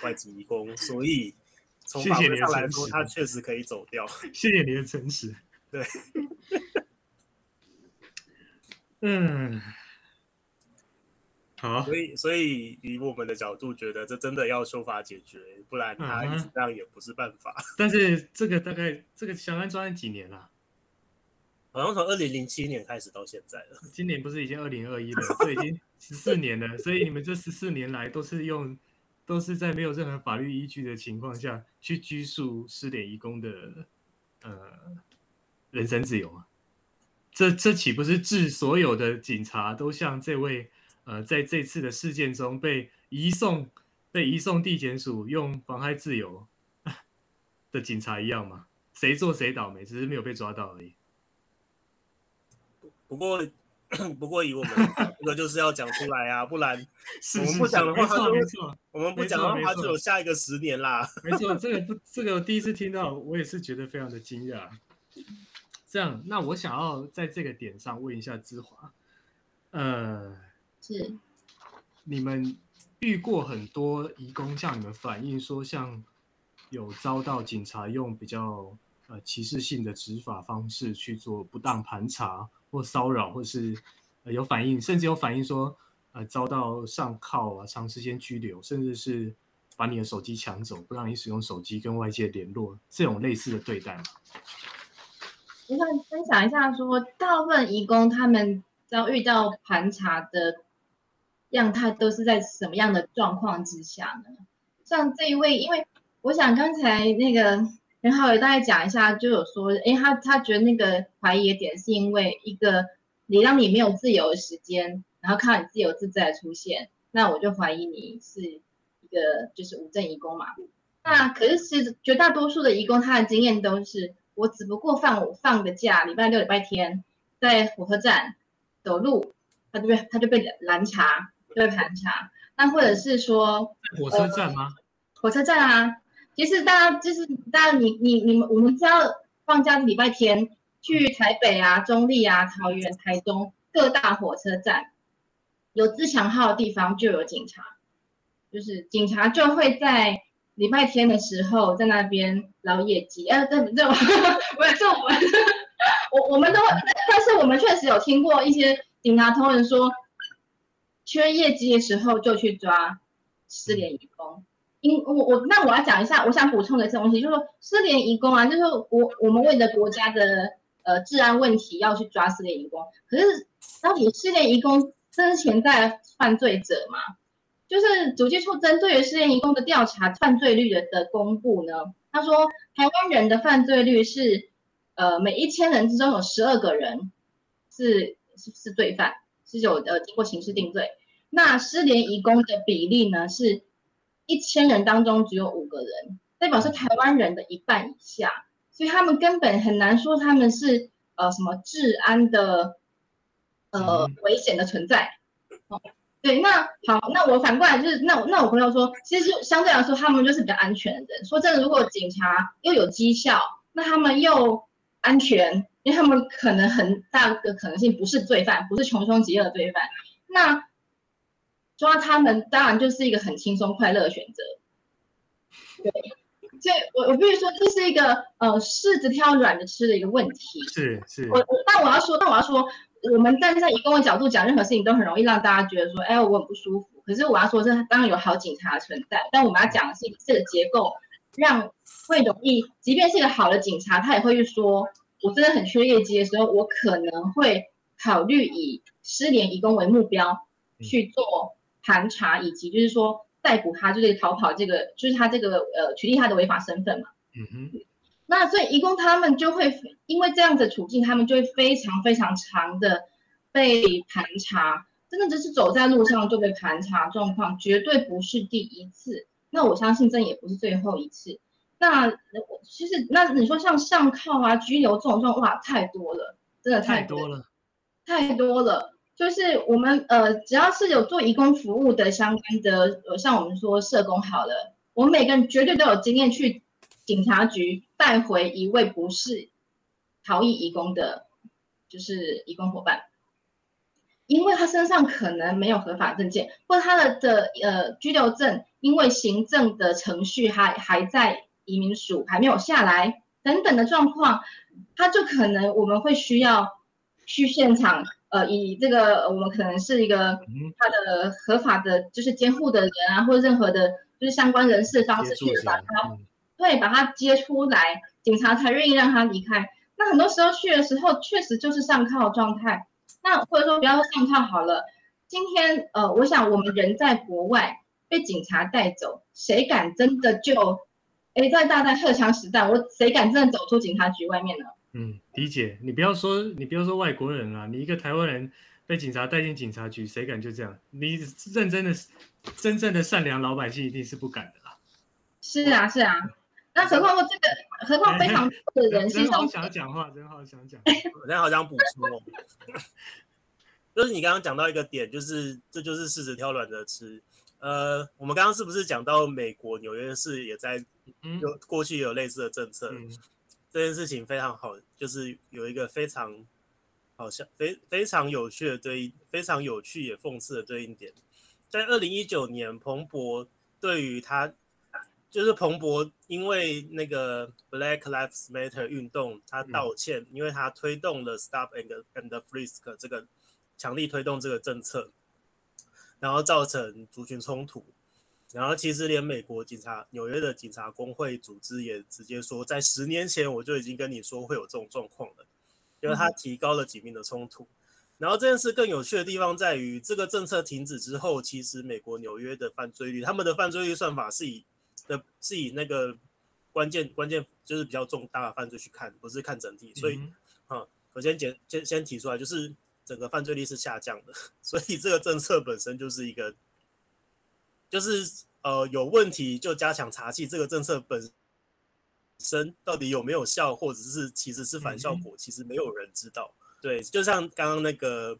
外籍移工，所以从法规上来说，他确实可以走掉。谢谢你的诚实。对，[laughs] 嗯。好，所以所以以我们的角度觉得这真的要修法解决，不然他一直这样也不是办法。[laughs] 但是这个大概这个相关专案几年了？好像从二零零七年开始到现在了。今年不是已经二零二一了？这已经十四年了。所以你们这十四年来都是用都是在没有任何法律依据的情况下去拘束失联移工的呃人身自由吗？这这岂不是致所有的警察都像这位？呃，在这次的事件中被移送、被移送地检署用妨害自由的警察一样吗？谁做谁倒霉，只是没有被抓到而已。不过，不过以我们 [laughs] 这个就是要讲出来啊，不然我们不讲的话，他就没错，我们不讲的话就有下一个十年啦。没错，这个不，这个我第一次听到，我也是觉得非常的惊讶。这样，那我想要在这个点上问一下芝华，呃。是，你们遇过很多移工向你们反映说，像有遭到警察用比较呃歧视性的执法方式去做不当盘查或骚扰，或是有反映，甚至有反映说呃遭到上铐啊、长时间拘留，甚至是把你的手机抢走，不让你使用手机跟外界联络，这种类似的对待吗？我想分享一下说，大部分移工他们遭遇到盘查的。样态都是在什么样的状况之下呢？像这一位，因为我想刚才那个任浩伟大概讲一下，就有说，哎，他他觉得那个怀疑的点是因为一个你让你没有自由的时间，然后看到你自由自在的出现，那我就怀疑你是一个就是无证移工嘛。那可是其实绝大多数的移工，他的经验都是，我只不过放我放个假，礼拜六礼拜天在火车站走路，他就被他就被拦查。被盘查，那或者是说火车站吗？呃，火车站啊，其实大家就是大家你你你们我们知道放假礼拜天去台北啊、中坜啊、桃园、台中各大火车站有自强号的地方就有警察，就是警察就会在礼拜天的时候在那边捞业绩。呃，这 [laughs] 这我也是我们 [laughs] 我我们都，但是我们确实有听过一些警察同仁说。缺业绩的时候就去抓失联移工，因我我那我要讲一下，我想补充的这东西就是说失联移工啊，就是国我们为了国家的呃治安问题要去抓失联移工，可是到底失联移工真是潜在犯罪者吗？就是主计处针对于失联移工的调查犯罪率的的公布呢，他说台湾人的犯罪率是呃每一千人之中有十二个人是是是罪犯。是有呃经过刑事定罪，那失联移工的比例呢，是一千人当中只有五个人，代表是台湾人的一半以下，所以他们根本很难说他们是呃什么治安的呃危险的存在。哦，对，那好，那我反过来就是，那那我朋友说，其实相对来说他们就是比较安全的人。说真的，如果警察又有绩效，那他们又安全。因为他们可能很大的可能性不是罪犯，不是穷凶极恶的罪犯，那抓他们当然就是一个很轻松快乐的选择。对，所以我我必须说，这是一个呃柿子挑软的吃的一个问题。是是。我我但我要说，但我要说，我们站在移工的角度讲任何事情都很容易让大家觉得说，哎，我很不舒服。可是我要说，这当然有好警察存在，但我们要讲的是这个结构让会容易，即便是一个好的警察，他也会去说。我真的很缺业绩的时候，我可能会考虑以失联移工为目标去做盘查，以及就是说，逮捕他，就是逃跑这个，就是他这个呃取缔他的违法身份嘛。嗯哼。那所以移工他们就会因为这样的处境，他们就会非常非常长的被盘查，真的就是走在路上就被盘查状况，绝对不是第一次。那我相信这也不是最后一次。那我其实那你说像上铐啊、拘留这种状况，哇，太多了，真的太多，太多了，太多了。就是我们呃，只要是有做移工服务的相关的，呃，像我们说社工好了，我们每个人绝对都有经验去警察局带回一位不是逃逸移工的，就是移工伙伴，因为他身上可能没有合法证件，或者他的的呃居留证，因为行政的程序还还在。移民署还没有下来，等等的状况，他就可能我们会需要去现场，呃，以这个我们可能是一个他的合法的，就是监护的人啊，或者任何的，就是相关人士的方式去把他，对，把他接出来，警察才愿意让他离开。那很多时候去的时候，确实就是上铐状态。那或者说不要说上铐好了，今天呃，我想我们人在国外被警察带走，谁敢真的就？哎，在大战荷枪实弹，我谁敢真的走出警察局外面呢？嗯，理解。你不要说，你不要说外国人啊，你一个台湾人被警察带进警察局，谁敢就这样？你认真的、真正的善良老百姓一定是不敢的啦。是啊，是啊。那何况我这个，何况非常多的人，真好想讲话，真好想讲。我现在好想补充哦，[laughs] 就是你刚刚讲到一个点，就是这就是柿子挑软的吃。呃，我们刚刚是不是讲到美国纽约市也在有过去有类似的政策？嗯、这件事情非常好，就是有一个非常好像非非常有趣的对应，非常有趣也讽刺的对应点。在二零一九年，彭博对于他就是彭博因为那个 Black Lives Matter 运动，他道歉，嗯、因为他推动了 Stop and and Frisk 这个强力推动这个政策。然后造成族群冲突，然后其实连美国警察、纽约的警察工会组织也直接说，在十年前我就已经跟你说会有这种状况了，因为他提高了警民的冲突。然后这件事更有趣的地方在于，这个政策停止之后，其实美国纽约的犯罪率，他们的犯罪率算法是以的是以那个关键关键就是比较重大的犯罪去看，不是看整体。所以，啊、嗯，我先简先先提出来就是。整个犯罪率是下降的，[laughs] 所以这个政策本身就是一个，就是呃有问题就加强查缉。这个政策本身到底有没有效，或者是其实是反效果，其实没有人知道。对，就像刚刚那个，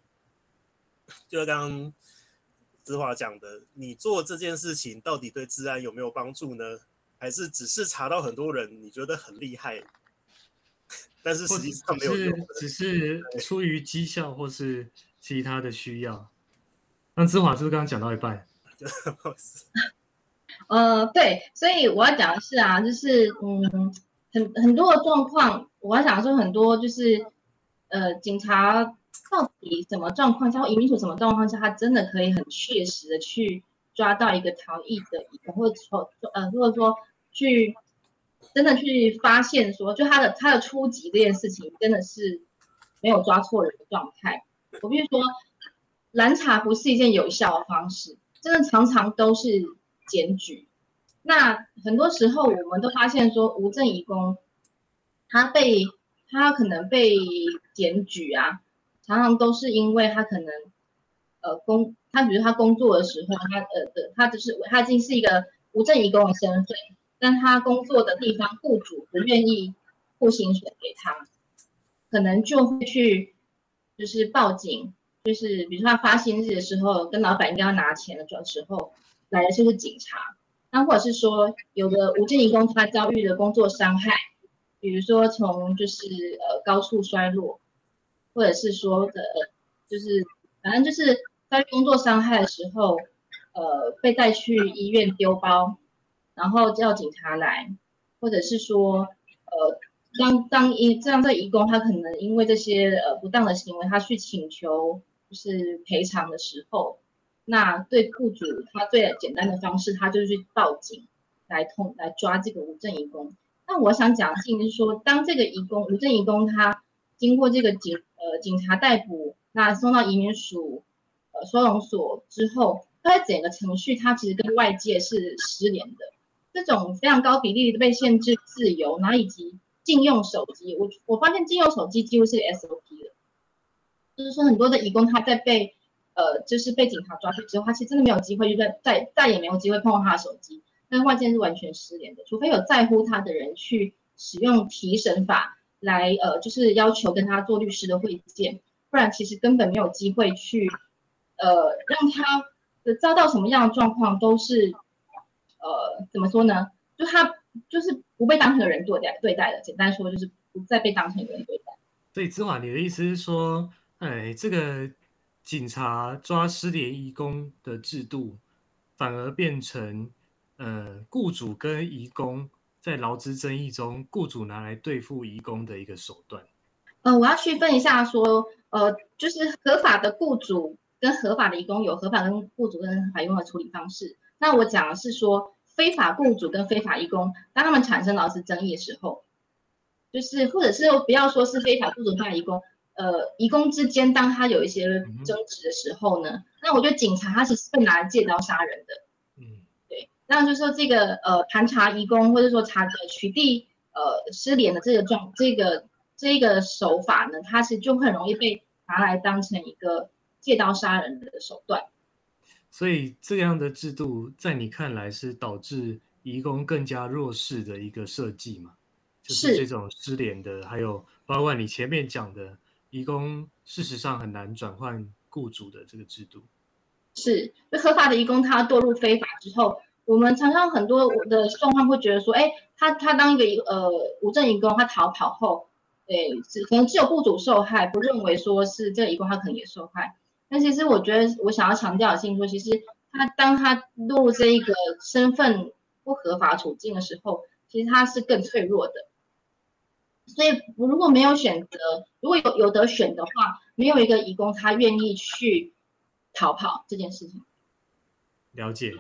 就刚刚姿华讲的，你做这件事情到底对治安有没有帮助呢？还是只是查到很多人，你觉得很厉害？[laughs] 但是实际上没有用，只是出于绩效或是其他的需要。那志华是不是刚刚讲到一半？[laughs] 呃，对，所以我要讲的是啊，就是嗯，很很多的状况，我要想说很多就是呃，警察到底什么状况下，移民署什么状况下，他真的可以很确实的去抓到一个逃逸的，或者说呃，或者说去。真的去发现说，就他的他的初级这件事情，真的是没有抓错人的状态。我必须说，拦查不是一件有效的方式，真的常常都是检举。那很多时候，我们都发现说，无证移工他被他可能被检举啊，常常都是因为他可能呃工，他比如他工作的时候，他呃的他就是他已经是一个无证移工的身份。但他工作的地方，雇主不愿意付薪水给他，可能就会去，就是报警，就是比如说他发薪日的时候，跟老板应该要拿钱的时候，来的就是警察。那或者是说，有的无证移工他遭遇的工作伤害，比如说从就是呃高处摔落，或者是说的，就是反正就是在工作伤害的时候，呃被带去医院丢包。然后叫警察来，或者是说，呃，当当一这样的移工，他可能因为这些呃不当的行为，他去请求就是赔偿的时候，那对雇主他最简单的方式，他就去报警来通来抓这个无证移工。那我想讲的是说，当这个移工无证移工他经过这个警呃警察逮捕，那送到移民署呃收容所之后，它整个程序，它其实跟外界是失联的。这种非常高比例的被限制自由，然后以及禁用手机，我我发现禁用手机几乎是 SOP 了。就是说，很多的移工他在被呃，就是被警察抓去之后，他其实真的没有机会，就再再再也没有机会碰到他的手机。但外界是完全失联的，除非有在乎他的人去使用提审法来呃，就是要求跟他做律师的会见，不然其实根本没有机会去呃，让他的遭到什么样的状况都是呃，怎么说呢？就他就是不被当成人对待对待的，简单说就是不再被当成人对待。所以姿华，你的意思是说，哎，这个警察抓失联义工的制度反而变成。呃，雇主跟义工在劳资争议中，雇主拿来对付移工的一个手段。呃，我要区分一下，说，呃，就是合法的雇主跟合法的移工有合法跟雇主跟合法佣的处理方式。那我讲的是说，非法雇主跟非法移工，当他们产生劳资争议的时候，就是或者是不要说是非法雇主、跟法移工，呃，移工之间当他有一些争执的时候呢，嗯、那我觉得警察他其实会拿来借刀杀人的。那就是说，这个呃盘查移工，或者说查个取缔呃失联的这个状，这个这个手法呢，它是就很容易被拿来当成一个借刀杀人的手段。所以这样的制度，在你看来是导致移工更加弱势的一个设计嘛？就是这种失联的，还有包括你前面讲的移工，事实上很难转换雇主的这个制度。是，就合法的移工，他堕入非法之后。我们常常很多的状况会觉得说，哎，他他当一个呃无证移工，他逃跑后，诶，只可能只有雇主受害，不认为说是这个移工他可能也受害。但其实我觉得，我想要强调的是说，其实他当他落入这一个身份不合法处境的时候，其实他是更脆弱的。所以如果没有选择，如果有有得选的话，没有一个移工他愿意去逃跑这件事情。了解。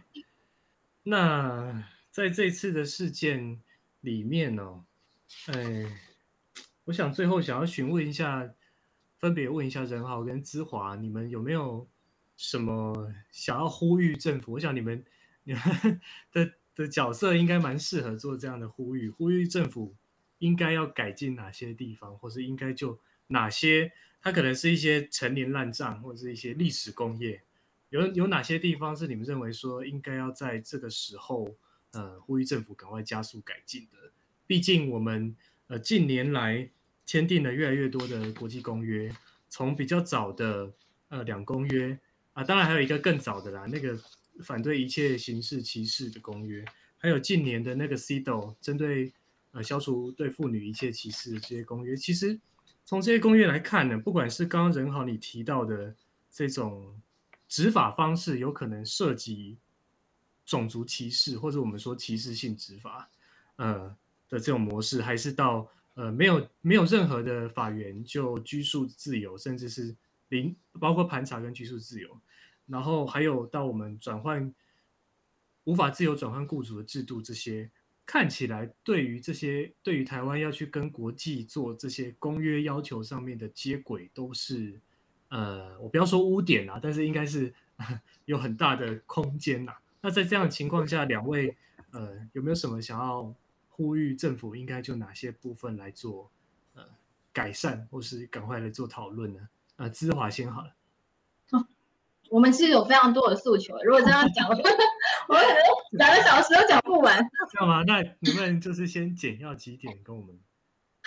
那在这次的事件里面呢、哦，哎，我想最后想要询问一下，分别问一下任豪跟姿华，你们有没有什么想要呼吁政府？我想你们你们的的角色应该蛮适合做这样的呼吁，呼吁政府应该要改进哪些地方，或是应该就哪些，它可能是一些陈年烂账，或者是一些历史工业。有有哪些地方是你们认为说应该要在这个时候，呃，呼吁政府赶快加速改进的？毕竟我们呃近年来签订了越来越多的国际公约，从比较早的呃两公约啊，当然还有一个更早的啦，那个反对一切形式歧视的公约，还有近年的那个 CEDO 针对呃消除对妇女一切歧视的这些公约。其实从这些公约来看呢，不管是刚刚仁豪你提到的这种。执法方式有可能涉及种族歧视，或者我们说歧视性执法，呃的这种模式，还是到呃没有没有任何的法源就拘束自由，甚至是零，包括盘查跟拘束自由，然后还有到我们转换无法自由转换雇主的制度，这些看起来对于这些对于台湾要去跟国际做这些公约要求上面的接轨都是。呃，我不要说污点啊，但是应该是 [laughs] 有很大的空间呐。那在这样的情况下，两位呃有没有什么想要呼吁政府应该就哪些部分来做呃改善，或是赶快来做讨论呢？呃，资华先好了。哦，[laughs] 我们其实有非常多的诉求，如果这样讲，[laughs] 我可能两个小时都讲不完。这样吗？那能不能就是先简要几点跟我们？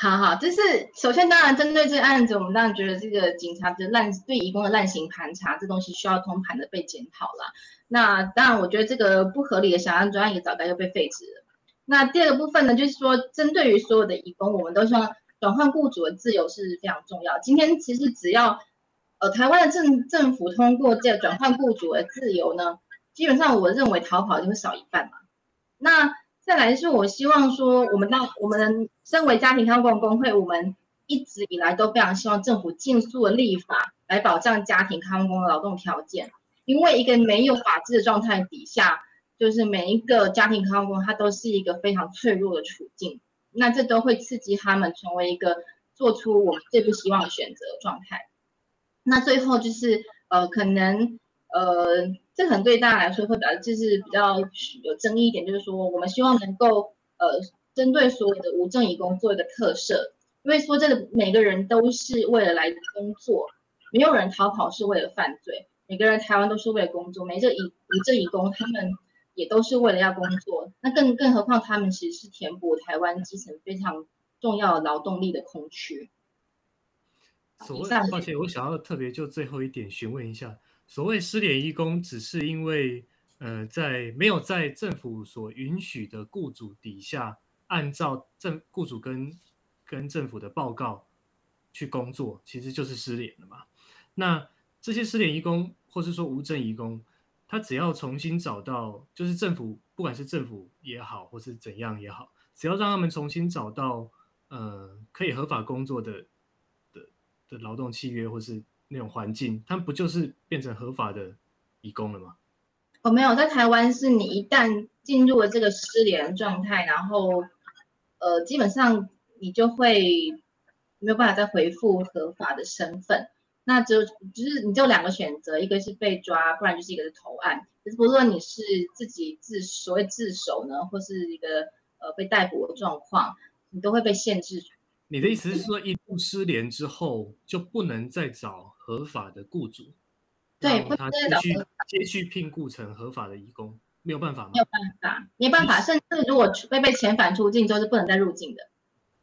好好，就是首先，当然针对这个案子，我们当然觉得这个警察的滥对移工的滥行盘查，这东西需要通盘的被检讨了。那当然，我觉得这个不合理的小案专案也早该就被废止了。那第二个部分呢，就是说，针对于所有的移工，我们都希望转换雇主的自由是非常重要。今天其实只要呃台湾的政政府通过这个转换雇主的自由呢，基本上我认为逃跑就会少一半嘛。那再来是我希望说，我们当我们身为家庭看护工会，我们一直以来都非常希望政府尽速的立法来保障家庭看护工的劳动条件，因为一个没有法治的状态底下，就是每一个家庭看护工他都是一个非常脆弱的处境，那这都会刺激他们成为一个做出我们最不希望选择的状态。那最后就是呃，可能呃，这可能对大家来说会比较就是比较有争议一点，就是说我们希望能够呃针对所有的无证移工做一个特赦，因为说真的，每个人都是为了来工作，没有人逃跑是为了犯罪，每个人台湾都是为了工作，每个移无证移工他们也都是为了要工作，那更更何况他们其实是填补台湾基层非常重要的劳动力的空缺。所谓，抱歉，我想要特别就最后一点询问一下，所谓失联义工，只是因为呃，在没有在政府所允许的雇主底下，按照政雇主跟跟政府的报告去工作，其实就是失联了嘛。那这些失联义工，或是说无证义工，他只要重新找到，就是政府不管是政府也好，或是怎样也好，只要让他们重新找到呃可以合法工作的的。的劳动契约或是那种环境，他们不就是变成合法的移工了吗？哦，没有，在台湾是你一旦进入了这个失联状态，然后呃，基本上你就会没有办法再回复合法的身份，那就就是你就两个选择，一个是被抓，不然就是一个是投案。就是不论你是自己自所谓自首呢，或是一个呃被逮捕的状况，你都会被限制。你的意思是说，一度失联之后就不能再找合法的雇主，对，他继续接去聘雇成合法的义工，没有办法吗？没有办法，没办法，甚至如果被被遣返出境之后是不能再入境的。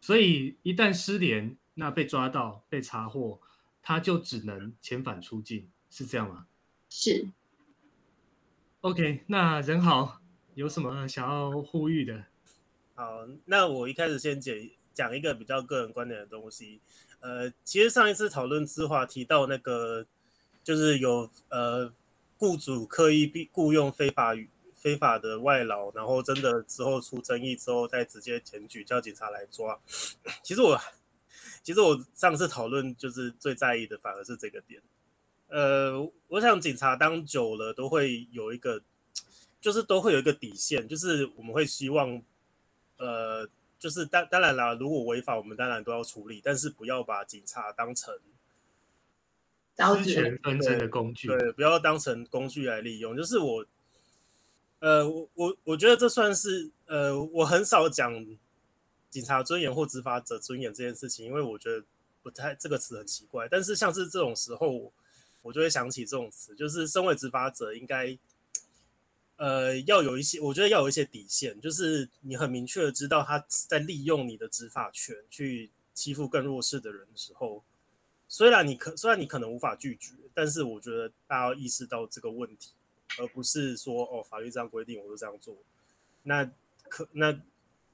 所以一旦失联，那被抓到被查获，他就只能遣返出境，是这样吗？是。OK，那仁豪有什么想要呼吁的？好，那我一开始先解。讲一个比较个人观点的东西，呃，其实上一次讨论之话提到那个，就是有呃雇主刻意雇佣非法非法的外劳，然后真的之后出争议之后再直接检举叫警察来抓。[coughs] 其实我其实我上次讨论就是最在意的反而是这个点。呃，我想警察当久了都会有一个，就是都会有一个底线，就是我们会希望呃。就是当当然啦，如果违法，我们当然都要处理，但是不要把警察当成当权纷争的工具，对，不要当成工具来利用。就是我，呃，我我我觉得这算是呃，我很少讲警察尊严或执法者尊严这件事情，因为我觉得不太这个词很奇怪。但是像是这种时候，我就会想起这种词，就是身为执法者应该。呃，要有一些，我觉得要有一些底线，就是你很明确的知道他在利用你的执法权去欺负更弱势的人的时候，虽然你可虽然你可能无法拒绝，但是我觉得大家要意识到这个问题，而不是说哦，法律这样规定，我就这样做。那可那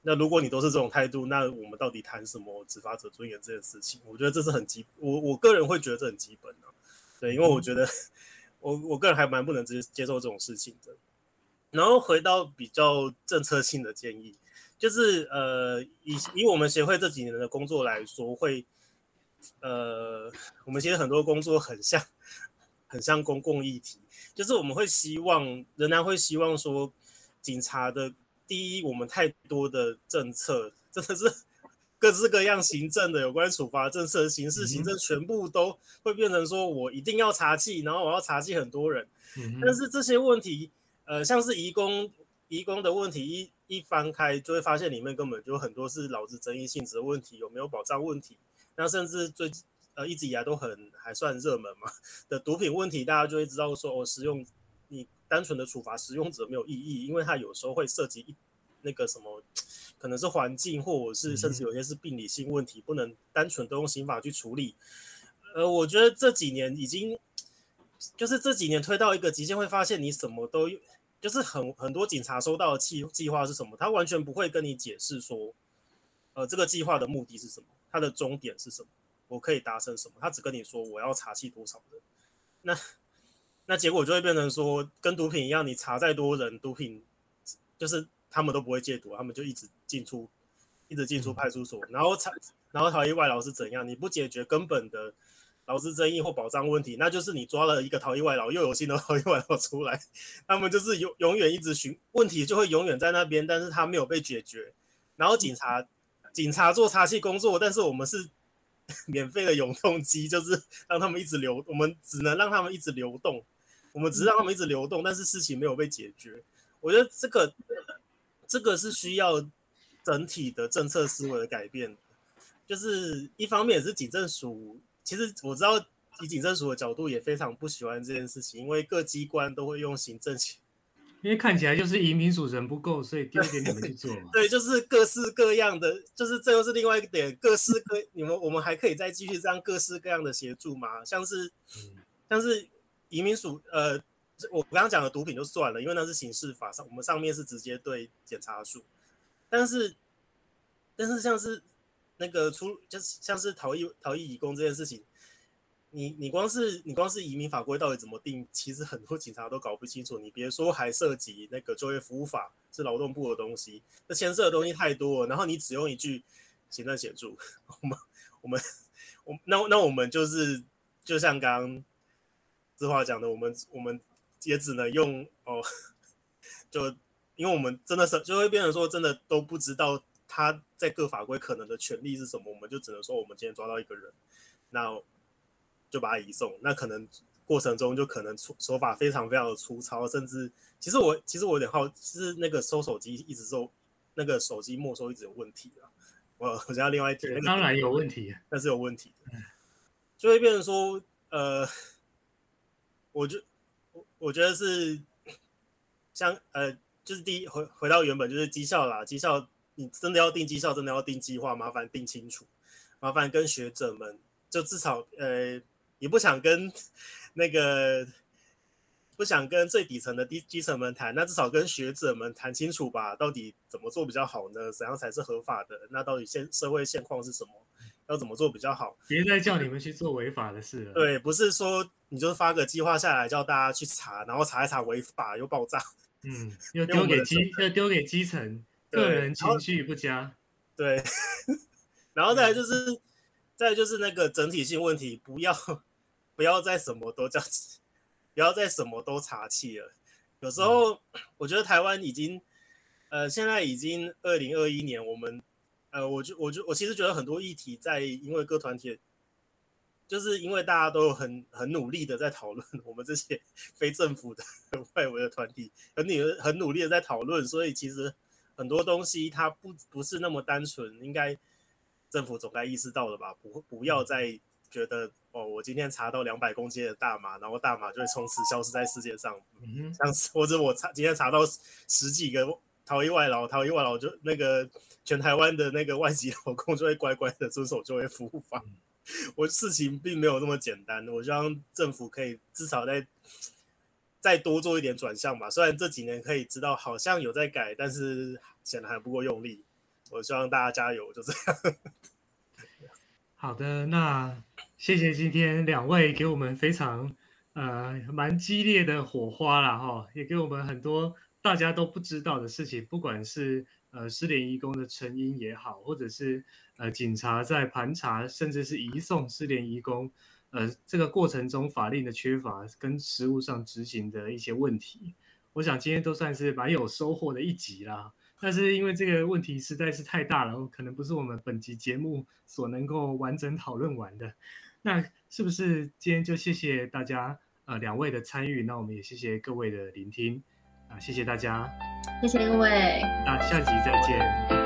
那如果你都是这种态度，那我们到底谈什么执法者尊严这件事情？我觉得这是很基，我我个人会觉得这很基本啊。对，因为我觉得 [laughs] 我我个人还蛮不能接接受这种事情的。然后回到比较政策性的建议，就是呃，以以我们协会这几年的工作来说，会呃，我们其实很多工作很像很像公共议题，就是我们会希望仍然会希望说，警察的第一，我们太多的政策真的是各式各样行政的有关处罚政策、刑事行政，全部都会变成说我一定要查缉，然后我要查缉很多人，但是这些问题。呃，像是移工移工的问题，一一翻开就会发现里面根本就很多是劳资争议性质的问题，有没有保障问题？那甚至最呃一直以来都很还算热门嘛的毒品问题，大家就会知道说，哦，使用你单纯的处罚使用者没有意义，因为它有时候会涉及一那个什么，可能是环境，或者是甚至有些是病理性问题，不能单纯都用刑法去处理。呃，我觉得这几年已经就是这几年推到一个极限，会发现你什么都。就是很很多警察收到的计计划是什么，他完全不会跟你解释说，呃，这个计划的目的是什么，它的终点是什么，我可以达成什么，他只跟你说我要查弃多少人，那那结果就会变成说，跟毒品一样，你查再多人，毒品就是他们都不会戒毒，他们就一直进出，一直进出派出所，然后查，然后逃逸外劳是怎样，你不解决根本的。劳资争议或保障问题，那就是你抓了一个逃逸外劳，又有新的逃逸外劳出来，他们就是永永远一直寻问题，就会永远在那边，但是他没有被解决。然后警察警察做查缉工作，但是我们是 [laughs] 免费的永动机，就是让他们一直流，我们只能让他们一直流动。我们只是让他们一直流动，但是事情没有被解决。我觉得这个这个是需要整体的政策思维的改变。就是一方面也是警政署，其实我知道以警政署的角度也非常不喜欢这件事情，因为各机关都会用行政因为看起来就是移民署人不够，所以丢给你们去做嘛。[laughs] 对，就是各式各样的，就是这又是另外一个点，各式各你们我们还可以再继续这样各式各样的协助吗？像是，像是移民署，呃，我刚刚讲的毒品就算了，因为那是刑事法上，我们上面是直接对检察署，但是，但是像是那个出，就是像是逃逸逃逸移工这件事情。你你光是你光是移民法规到底怎么定，其实很多警察都搞不清楚。你别说还涉及那个就业服务法是劳动部的东西，这牵涉的东西太多了。然后你只用一句行政协助，[laughs] 我们我们我那那我们就是就像刚刚志华讲的，我们我们也只能用哦，[laughs] 就因为我们真的是就会变成说真的都不知道他在各法规可能的权利是什么，我们就只能说我们今天抓到一个人，那。就把他移送，那可能过程中就可能粗手法非常非常的粗糙，甚至其实我其实我有点好，其实那个收手机一直收那个手机没收一直有问题啊。我我想要另外一点，当然有问题，那是有问题的，就会变成说，呃，我就我我觉得是像呃，就是第一回回到原本就是绩效啦，绩效你真的要定绩效，真的要定计划，麻烦定清楚，麻烦跟学者们就至少呃。也不想跟那个不想跟最底层的低基层们谈，那至少跟学者们谈清楚吧，到底怎么做比较好呢？怎样才是合法的？那到底现社会现况是什么？要怎么做比较好？别再叫你们去做违法的事了。对，不是说你就发个计划下来叫大家去查，然后查一查违法又爆炸。嗯，又丢给基又丢给基层，个人情绪不佳。对，[laughs] 然后再来就是。嗯再就是那个整体性问题，不要 [laughs] 不要再什么都叫，不要再什么都查气了。有时候我觉得台湾已经，呃，现在已经二零二一年，我们，呃，我就我就我其实觉得很多议题在因为各团体，就是因为大家都很很努力的在讨论，[laughs] 我们这些非政府的外围的团体很努很努力的在讨论，所以其实很多东西它不不是那么单纯，应该。政府总该意识到了吧？不，不要再觉得哦，我今天查到两百公斤的大麻，然后大麻就会从此消失在世界上。嗯，像或者我查今天查到十几个逃逸外劳，逃逸外劳就那个全台湾的那个外籍劳工就会乖乖的遵守就业服务法。[laughs] 我事情并没有那么简单，我希望政府可以至少再再多做一点转向吧。虽然这几年可以知道好像有在改，但是显得还不够用力。我希望大家加油，就这样。[laughs] 好的，那谢谢今天两位给我们非常呃蛮激烈的火花啦哈，也给我们很多大家都不知道的事情，不管是呃失联移工的成因也好，或者是呃警察在盘查，甚至是移送失联移工，呃这个过程中法令的缺乏跟实务上执行的一些问题，我想今天都算是蛮有收获的一集啦。但是因为这个问题实在是太大了，可能不是我们本集节目所能够完整讨论完的。那是不是今天就谢谢大家呃两位的参与？那我们也谢谢各位的聆听啊，谢谢大家，谢谢各位，那下集再见。